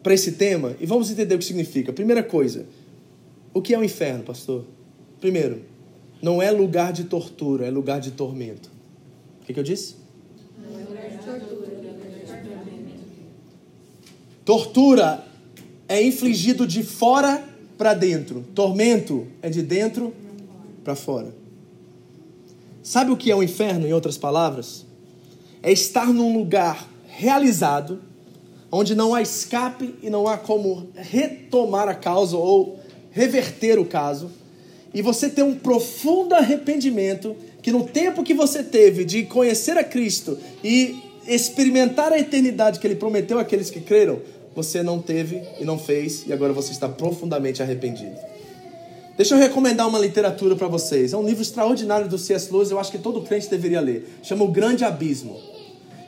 para esse tema e vamos entender o que significa. Primeira coisa, o que é o inferno, pastor? Primeiro, não é lugar de tortura, é lugar de tormento. O que, que eu disse? Tortura é infligido de fora para dentro. Tormento é de dentro para fora. Sabe o que é o inferno, em outras palavras? É estar num lugar realizado, onde não há escape e não há como retomar a causa ou reverter o caso, e você ter um profundo arrependimento que no tempo que você teve de conhecer a Cristo e experimentar a eternidade que ele prometeu àqueles que creram, você não teve e não fez, e agora você está profundamente arrependido. Deixa eu recomendar uma literatura para vocês. É um livro extraordinário do C.S. Lewis, eu acho que todo crente deveria ler. Chama O Grande Abismo.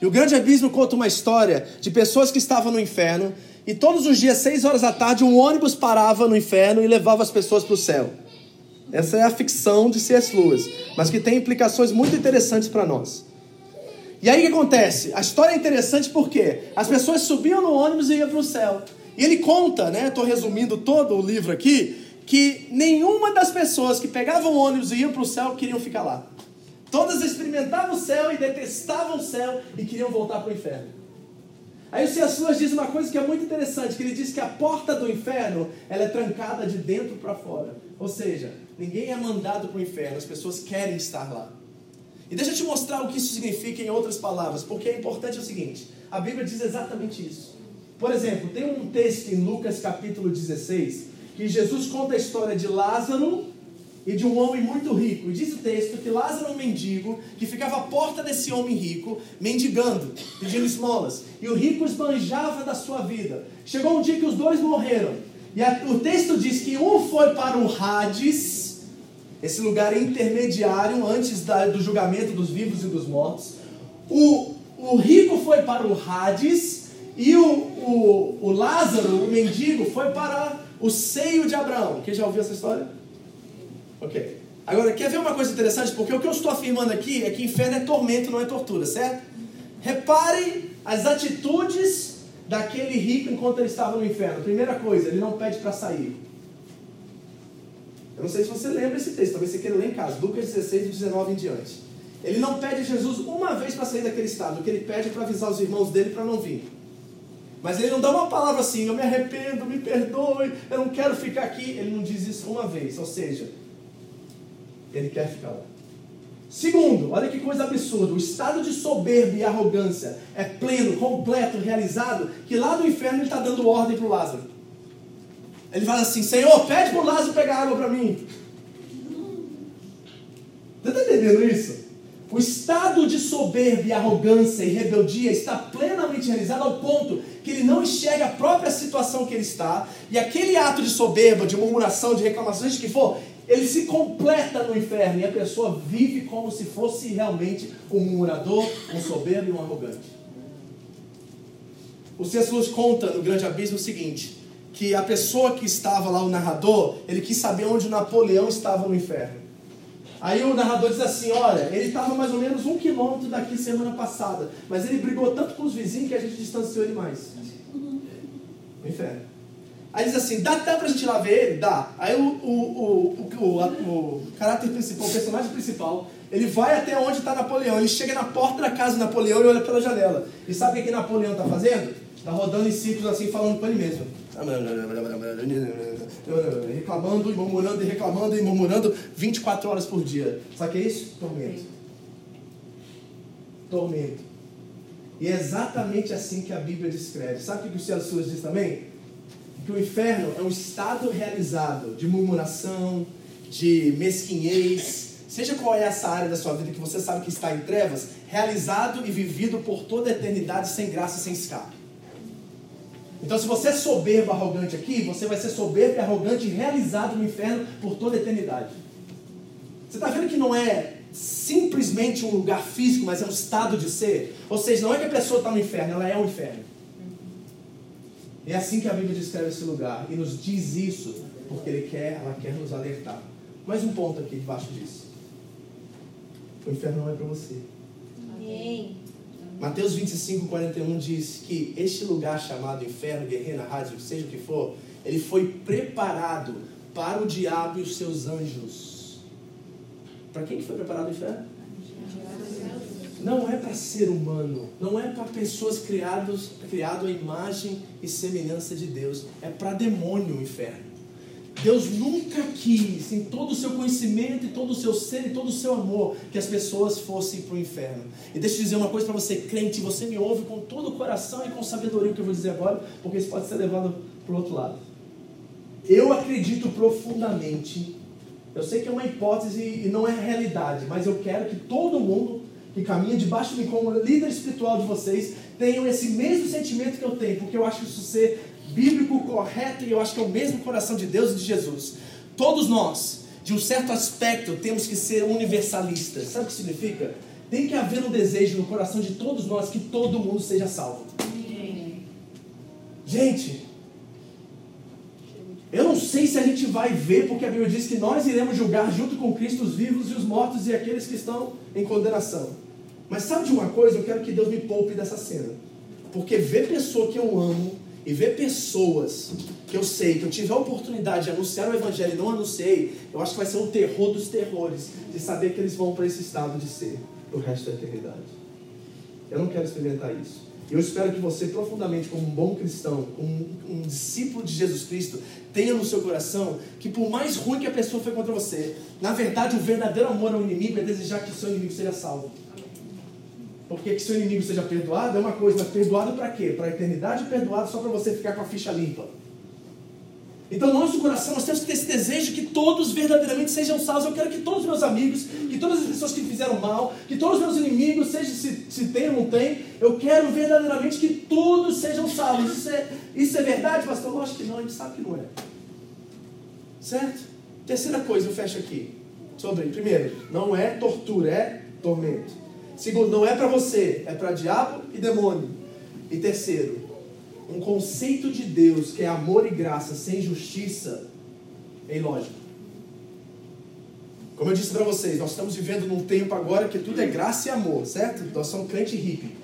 E o Grande Abismo conta uma história de pessoas que estavam no inferno e todos os dias, seis horas da tarde, um ônibus parava no inferno e levava as pessoas para o céu. Essa é a ficção de C.S. Lewis, mas que tem implicações muito interessantes para nós. E aí o que acontece? A história é interessante porque as pessoas subiam no ônibus e iam para o céu. E ele conta, né? Estou resumindo todo o livro aqui, que nenhuma das pessoas que pegavam o ônibus e iam para o céu queriam ficar lá. Todas experimentavam o céu e detestavam o céu e queriam voltar para o inferno. Aí o C.S. Diz uma coisa que é muito interessante, que ele diz que a porta do inferno ela é trancada de dentro para fora. Ou seja, ninguém é mandado para o inferno, as pessoas querem estar lá. E deixa eu te mostrar o que isso significa em outras palavras, porque é importante o seguinte, a Bíblia diz exatamente isso. Por exemplo, tem um texto em Lucas capítulo 16, que Jesus conta a história de Lázaro e de um homem muito rico. E diz o texto que Lázaro é um mendigo que ficava à porta desse homem rico, mendigando, pedindo esmolas. E o rico esbanjava da sua vida. Chegou um dia que os dois morreram. E a, o texto diz que um foi para o Hades, esse lugar intermediário antes da, do julgamento dos vivos e dos mortos. O, o rico foi para o Hades e o, o, o Lázaro, o mendigo, foi para o seio de Abraão. Quem já ouviu essa história? Ok. Agora, quer ver uma coisa interessante? Porque o que eu estou afirmando aqui é que inferno é tormento, não é tortura, certo? Repare as atitudes daquele rico enquanto ele estava no inferno. Primeira coisa, ele não pede para sair. Eu não sei se você lembra esse texto, talvez você queira ler em casa, Lucas 16, 19 em diante. Ele não pede a Jesus uma vez para sair daquele estado, o que ele pede é para avisar os irmãos dele para não vir. Mas ele não dá uma palavra assim, eu me arrependo, me perdoe, eu não quero ficar aqui. Ele não diz isso uma vez, ou seja, ele quer ficar lá. Segundo, olha que coisa absurda, o estado de soberba e arrogância é pleno, completo, realizado, que lá do inferno ele está dando ordem para o Lázaro. Ele fala assim, Senhor, pede para o Lázaro pegar água para mim. Você está entendendo isso? O estado de soberba arrogância e rebeldia está plenamente realizado ao ponto que ele não enxerga a própria situação que ele está, e aquele ato de soberba, de murmuração, de reclamação, de que for, ele se completa no inferno e a pessoa vive como se fosse realmente um murmurador, um soberbo e um arrogante. O C.S. Lewis conta no Grande Abismo o seguinte, que a pessoa que estava lá, o narrador, ele quis saber onde Napoleão estava no inferno. Aí o narrador diz assim, olha, ele estava mais ou menos um quilômetro daqui semana passada, mas ele brigou tanto com os vizinhos que a gente distanciou ele mais. O inferno. Aí diz assim, dá, dá pra gente ir lá ver ele? Dá. Aí o, o, o, o, caráter principal, o personagem principal, ele vai até onde está Napoleão. Ele chega na porta da casa do Napoleão e olha pela janela. E sabe o que, que Napoleão está fazendo? Está rodando em círculos assim, falando com ele mesmo. Reclamando e murmurando e reclamando e murmurando 24 horas por dia. Sabe o que é isso? Tormento. Tormento. E é exatamente assim que a Bíblia descreve. Sabe o que o C.S. Lewis diz também? Que o inferno é um estado realizado de murmuração, de mesquinhez, seja qual é essa área da sua vida que você sabe que está em trevas, realizado e vivido por toda a eternidade sem graça, sem escape. Então, se você é soberbo, arrogante aqui, você vai ser soberbo e arrogante e realizado no inferno por toda a eternidade. Você está vendo que não é simplesmente um lugar físico, mas é um estado de ser? Ou seja, não é que a pessoa está no inferno, ela é o inferno. É assim que a Bíblia descreve esse lugar e nos diz isso porque ele quer, ela quer nos alertar. Mais um ponto aqui debaixo disso. O inferno não é para você. Amém. Mateus 25, 41 diz que este lugar chamado inferno, guerreira, rádio, seja o que for, ele foi preparado para o diabo e os seus anjos. Para quem que foi preparado o inferno? Não é para ser humano, não é para pessoas criadas criado à imagem e semelhança de Deus, é para demônio o inferno. Deus nunca quis, em todo o seu conhecimento, e todo o seu ser e todo o seu amor, que as pessoas fossem para o inferno. E deixa eu dizer uma coisa para você, crente, você me ouve com todo o coração e com sabedoria o que eu vou dizer agora, porque isso pode ser levado para o outro lado. Eu acredito profundamente, eu sei que é uma hipótese e não é realidade, mas eu quero que todo mundo que caminha debaixo de mim como líder espiritual de vocês tenham esse mesmo sentimento que eu tenho, porque eu acho isso ser bíblico, correto, e eu acho que é o mesmo coração de Deus e de Jesus. Todos nós, de um certo aspecto, temos que ser universalistas. Sabe o que significa? Tem que haver um desejo no coração de todos nós que todo mundo seja salvo. Gente, eu não sei se a gente vai ver, porque a Bíblia diz que nós iremos julgar junto com Cristo os vivos e os mortos e aqueles que estão em condenação. Mas sabe de uma coisa? Eu quero que Deus me poupe dessa cena. Porque ver pessoa que eu amo e ver pessoas que eu sei que eu tive a oportunidade de anunciar o Evangelho e não anunciei, eu acho que vai ser o terror dos terrores de saber que eles vão para esse estado de ser o resto da eternidade. Eu não quero experimentar isso. Eu espero que você, profundamente, como um bom cristão, um, um discípulo de Jesus Cristo, tenha no seu coração que, por mais ruim que a pessoa foi contra você, na verdade, o verdadeiro amor ao inimigo é desejar que o seu inimigo seja salvo. Porque que seu inimigo seja perdoado é uma coisa, mas perdoado para quê? Para a eternidade perdoado só para você ficar com a ficha limpa. Então, no nosso coração, nós temos que ter esse desejo que todos verdadeiramente sejam salvos. Eu quero que todos os meus amigos, que todas as pessoas que fizeram mal, que todos os meus inimigos, seja se, se tem ou não tem, eu quero verdadeiramente que todos sejam salvos. Isso é, isso é verdade, pastor? Lógico que não, a gente sabe que não é. Certo? Terceira coisa, eu fecho aqui. Sobre, primeiro, não é tortura, é tormento. Segundo, não é para você, é para diabo e demônio. E terceiro, um conceito de Deus que é amor e graça sem justiça é ilógico. Como eu disse para vocês, nós estamos vivendo num tempo agora que tudo é graça e amor, certo? Nós somos crente hippie.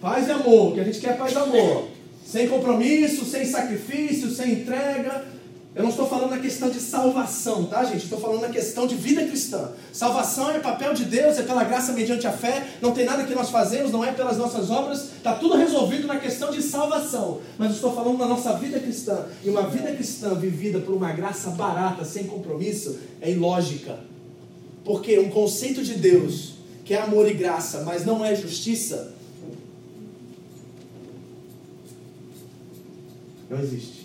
Paz e amor, que a gente quer paz e amor. Sem compromisso, sem sacrifício, sem entrega, eu não estou falando na questão de salvação, tá, gente? Estou falando na questão de vida cristã. Salvação é papel de Deus, é pela graça mediante a fé. Não tem nada que nós fazemos, não é pelas nossas obras. Está tudo resolvido na questão de salvação. Mas estou falando da nossa vida cristã. E uma vida cristã vivida por uma graça barata, sem compromisso, é ilógica. Porque um conceito de Deus que é amor e graça, mas não é justiça, não existe.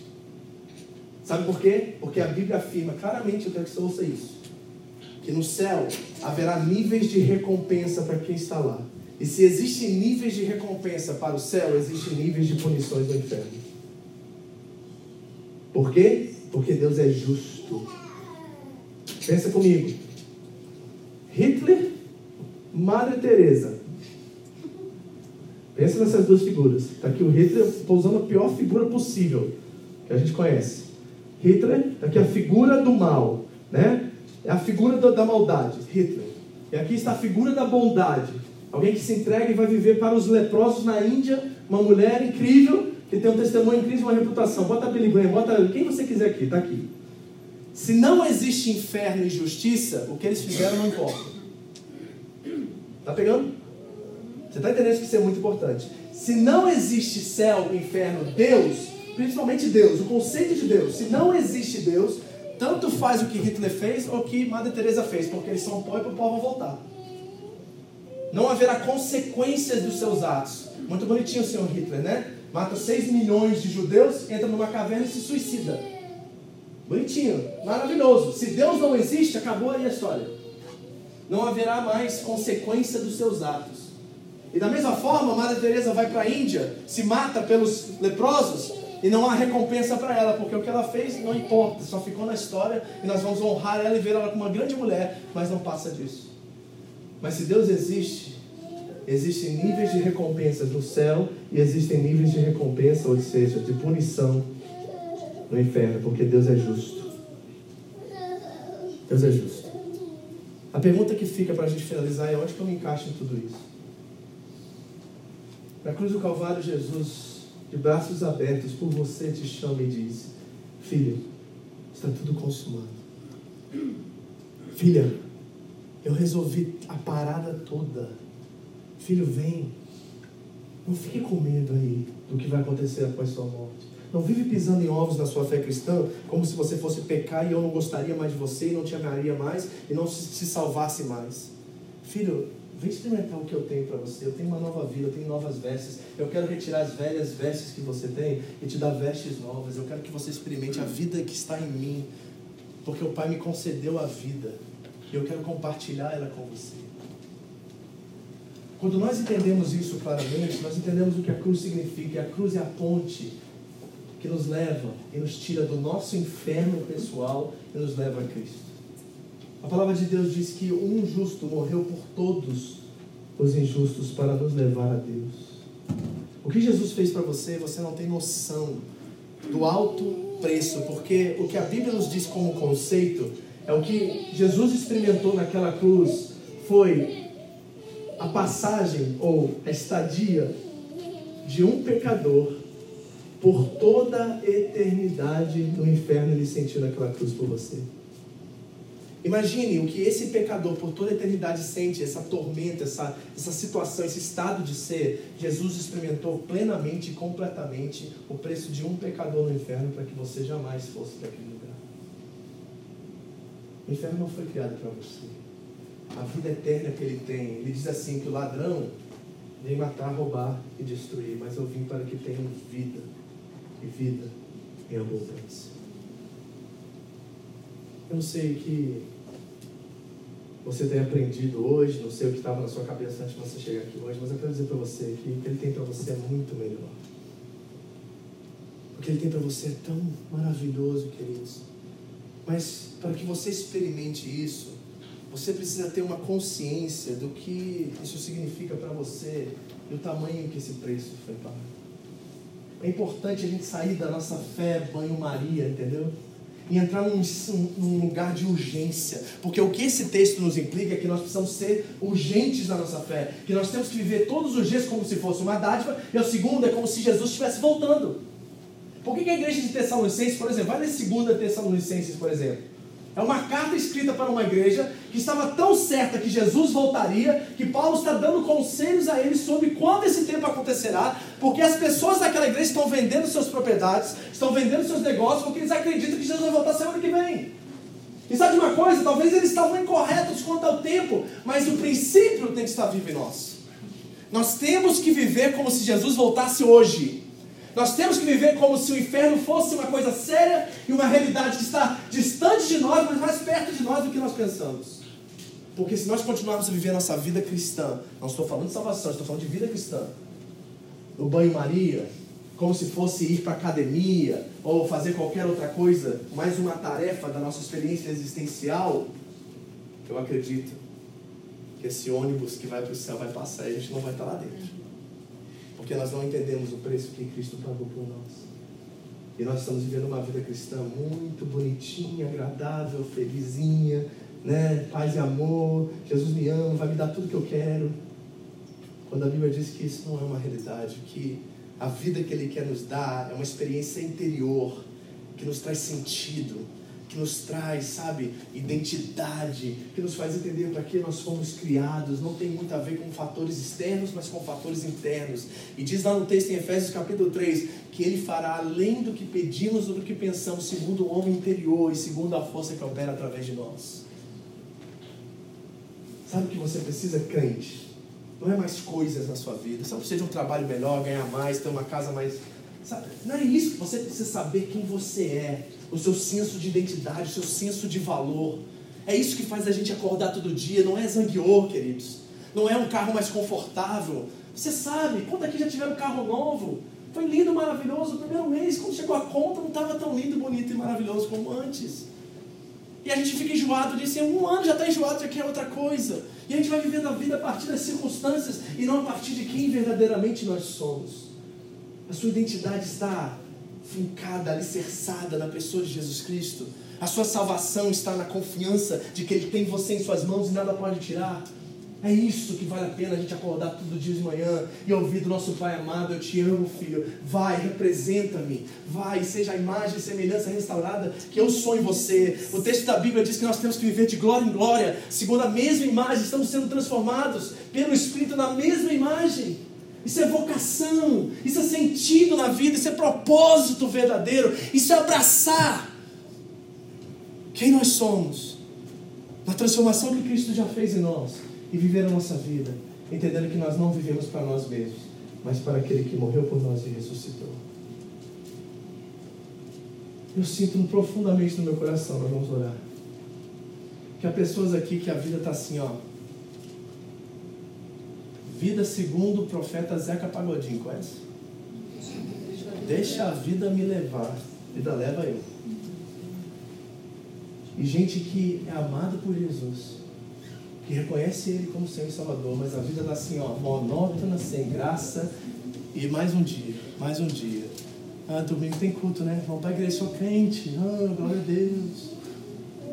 Sabe por quê? Porque a Bíblia afirma claramente, eu quero que você ouça isso, que no céu haverá níveis de recompensa para quem está lá. E se existem níveis de recompensa para o céu, existem níveis de punições no inferno. Por quê? Porque Deus é justo. Pensa comigo. Hitler, Madre Teresa. Pensa nessas duas figuras. Está aqui o Hitler, estou usando a pior figura possível que a gente conhece. Hitler, aqui a figura do mal, né? É a figura da maldade, Hitler. E aqui está a figura da bondade. Alguém que se entrega e vai viver para os leprosos na Índia, uma mulher incrível, que tem um testemunho incrível, uma reputação. Bota Billy Graham, bota quem você quiser aqui, tá aqui. Se não existe inferno e justiça, o que eles fizeram não importa. Tá pegando? Você está entendendo que isso é muito importante. Se não existe céu, inferno, Deus, principalmente Deus, o conceito de Deus, se não existe Deus, tanto faz o que Hitler fez ou o que Madre Teresa fez, porque eles são pó e o pó vão voltar. Não haverá consequências dos seus atos. Muito bonitinho o senhor Hitler, né? Mata 6 milhões de judeus, entra numa caverna e se suicida. Bonitinho, maravilhoso. Se Deus não existe, acabou aí a história. Não haverá mais consequência dos seus atos. E da mesma forma, Madre Teresa vai para a Índia, se mata pelos leprosos e não há recompensa para ela, porque o que ela fez não importa, só ficou na história e nós vamos honrar ela e ver ela como uma grande mulher, mas não passa disso. Mas se Deus existe, existem níveis de recompensas no céu e existem níveis de recompensa, ou seja, de punição no inferno, porque Deus é justo. Deus é justo. A pergunta que fica para a gente finalizar é onde que eu me encaixo em tudo isso? Na cruz do Calvário, Jesus, de braços abertos por você, te chama e diz: Filho, está tudo consumado. Filha, eu resolvi a parada toda. Filho, vem. Não fique com medo aí do que vai acontecer após sua morte. Não vive pisando em ovos na sua fé cristã, como se você fosse pecar e eu não gostaria mais de você, e não te amaria mais, e não se salvasse mais. Filho, vem experimentar o que eu tenho para você. Eu tenho uma nova vida, eu tenho novas vestes. Eu quero retirar as velhas vestes que você tem e te dar vestes novas. Eu quero que você experimente a vida que está em mim, porque o Pai me concedeu a vida e eu quero compartilhar ela com você. Quando nós entendemos isso claramente, nós entendemos o que a cruz significa. E a cruz é a ponte que nos leva e nos tira do nosso inferno pessoal e nos leva a Cristo. A palavra de Deus diz que um justo morreu por todos os injustos para nos levar a Deus. O que Jesus fez para você, você não tem noção do alto preço, porque o que a Bíblia nos diz como conceito é o que Jesus experimentou naquela cruz foi a passagem ou a estadia de um pecador por toda a eternidade no inferno ele sentiu naquela cruz por você. Imagine o que esse pecador por toda a eternidade sente, essa tormenta, essa, essa situação, esse estado de ser. Jesus experimentou plenamente e completamente o preço de um pecador no inferno para que você jamais fosse para aquele lugar. O inferno não foi criado para você. A vida eterna que ele tem. Ele diz assim: que o ladrão vem matar, roubar e destruir, mas eu vim para que tenham vida e vida em abundância. Eu sei que você tem aprendido hoje, não sei o que estava na sua cabeça antes de você chegar aqui hoje, mas eu quero dizer para você que o que Ele tem para você é muito melhor. O que Ele tem para você é tão maravilhoso, queridos. Mas para que você experimente isso, você precisa ter uma consciência do que isso significa para você e o tamanho que esse preço foi pago. É importante a gente sair da nossa fé banho-maria, entendeu? E entrar num, num, lugar de urgência. Porque o que esse texto nos implica é que nós precisamos ser urgentes na nossa fé. Que nós temos que viver todos os dias como se fosse uma dádiva. E o segundo é como se Jesus estivesse voltando. Por que, que a igreja de Tessalonicenses, por exemplo, vai ler segunda Tessalonicenses, por exemplo. É uma carta escrita para uma igreja que estava tão certa que Jesus voltaria, que Paulo está dando conselhos a eles sobre quando esse tempo acontecerá, porque as pessoas daquela igreja estão vendendo suas propriedades, estão vendendo seus negócios, porque eles acreditam que Jesus vai voltar semana que vem. E sabe uma coisa? Talvez eles estavam incorretos quanto ao tempo, mas o princípio tem que estar vivo em nós. Nós temos que viver como se Jesus voltasse hoje. Nós temos que viver como se o inferno fosse uma coisa séria e uma realidade que está distante de nós, mas mais perto de nós do que nós pensamos. Porque se nós continuarmos a viver a nossa vida cristã, não estou falando de salvação, estou falando de vida cristã, no banho-maria, como se fosse ir para academia ou fazer qualquer outra coisa, mais uma tarefa da nossa experiência existencial, eu acredito que esse ônibus que vai para o céu vai passar e a gente não vai estar lá dentro. Porque nós não entendemos o preço que Cristo pagou por nós. E nós estamos vivendo uma vida cristã muito bonitinha, agradável, felizinha, né? Paz e amor, Jesus me ama, vai me dar tudo que eu quero. Quando a Bíblia diz que isso não é uma realidade, que A vida que Ele quer nos dar é uma experiência interior que nos traz sentido, que nos traz, sabe, identidade, que nos faz entender para que nós fomos criados. Não tem muito a ver com fatores externos, mas com fatores internos. E diz lá no texto em Efésios capítulo 3 que ele fará além do que pedimos ou do que pensamos, segundo o homem interior e segundo a força que opera através de nós. Sabe o que você precisa, crente? Não é mais coisas na sua vida. Não precisa de um trabalho melhor, ganhar mais, ter uma casa mais. Sabe? Não é isso. Você precisa saber quem você é o seu senso de identidade, o seu senso de valor. É isso que faz a gente acordar todo dia, não é zangueô, queridos. Não é um carro mais confortável. Você sabe, quando aqui já tiveram um carro novo? Foi lindo, maravilhoso. O primeiro mês, quando chegou a conta, não estava tão lindo, bonito e maravilhoso como antes. E a gente fica enjoado disso. Em um ano já está enjoado, já quer outra coisa. E a gente vai vivendo a vida a partir das circunstâncias e não a partir de quem verdadeiramente nós somos. A sua identidade está fincada, alicerçada na pessoa de Jesus Cristo. A sua salvação está na confiança de que Ele tem você em suas mãos e nada pode tirar. É isso que vale a pena a gente acordar todo dia de manhã e ouvir do nosso Pai amado: Eu te amo, filho. Vai, representa-me. Vai, seja a imagem e semelhança restaurada que eu sou em você. O texto da Bíblia diz que nós temos que viver de glória em glória, segundo a mesma imagem. Estamos sendo transformados pelo Espírito na mesma imagem. Isso é vocação, isso é sentido na vida, isso é propósito verdadeiro, isso é abraçar quem nós somos, na transformação que Cristo já fez em nós e viver a nossa vida, entendendo que nós não vivemos para nós mesmos, mas para aquele que morreu por nós e ressuscitou. Eu sinto profundamente no meu coração, nós vamos orar. Que há pessoas aqui que a vida está assim, ó Vida segundo o profeta Zeca Pagodinho, conhece? Deixa a vida me levar. A vida leva eu. E gente que é amado por Jesus, que reconhece Ele como Senhor e Salvador, mas a vida está assim, ó, monótona, sem graça, e mais um dia, mais um dia. Ah, domingo tem culto, né? Vamos para a igreja, sou crente. Ah, glória a Deus.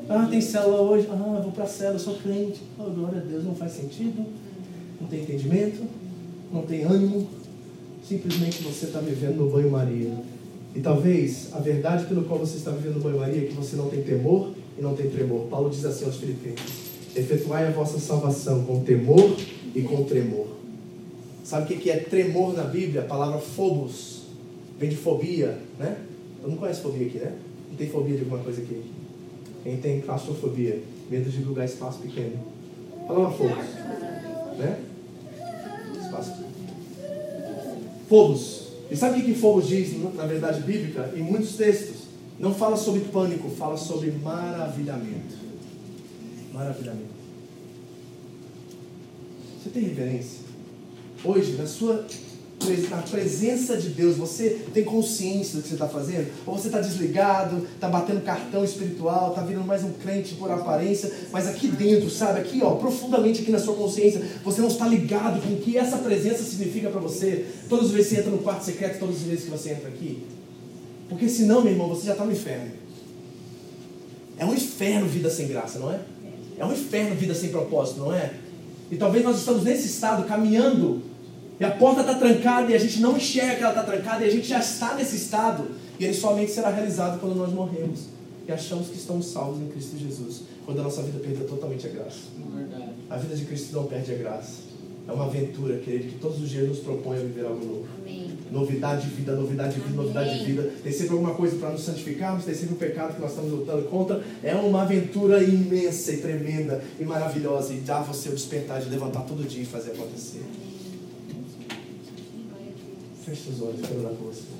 Ah, tem célula hoje. Ah, vou para a célula, sou crente. Ah, glória a Deus, não faz sentido não tem entendimento, não tem ânimo, simplesmente você está vivendo no banho-maria. E talvez a verdade pelo qual você está vivendo no banho-maria é que você não tem temor e não tem tremor. Paulo diz assim aos Filipenses: Efetuai a vossa salvação com temor e com tremor. Sabe o que é tremor na Bíblia? A palavra phobos vem de fobia, né? Todo mundo conhece fobia aqui, né? Não tem fobia de alguma coisa aqui? Quem tem claustrofobia? Medo de lugar espaço pequeno. Fala uma phobos, né? Fogos. E sabe o que Fogos diz na verdade bíblica? Em muitos textos. Não fala sobre pânico, fala sobre maravilhamento. Maravilhamento. Você tem reverência? Hoje, na sua na presença de Deus, você tem consciência do que você está fazendo? Ou você está desligado, está batendo cartão espiritual, está virando mais um crente por aparência, mas aqui dentro, sabe, aqui ó, profundamente aqui na sua consciência, você não está ligado com o que essa presença significa para você. Todas as vezes que você entra no quarto secreto, todas as vezes que você entra aqui. Porque senão, meu irmão, você já está no inferno. É um inferno vida sem graça, não é? É um inferno vida sem propósito, não é? E talvez nós estamos nesse estado caminhando e a porta está trancada e a gente não enxerga que ela está trancada e a gente já está nesse estado. E ele somente será realizado quando nós morremos. E achamos que estamos salvos em Cristo Jesus. Quando a nossa vida perdeu totalmente a graça. A vida de Cristo não perde a graça. É uma aventura, querido, que todos os dias nos propõe a viver algo novo. Amém. Novidade de vida, novidade de vida, novidade de vida. Tem sempre alguma coisa para nos santificarmos, tem sempre um pecado que nós estamos lutando contra. É uma aventura imensa e tremenda e maravilhosa. E dá você o despertar de levantar todo dia e fazer acontecer. Feche os olhos, quero orar com você.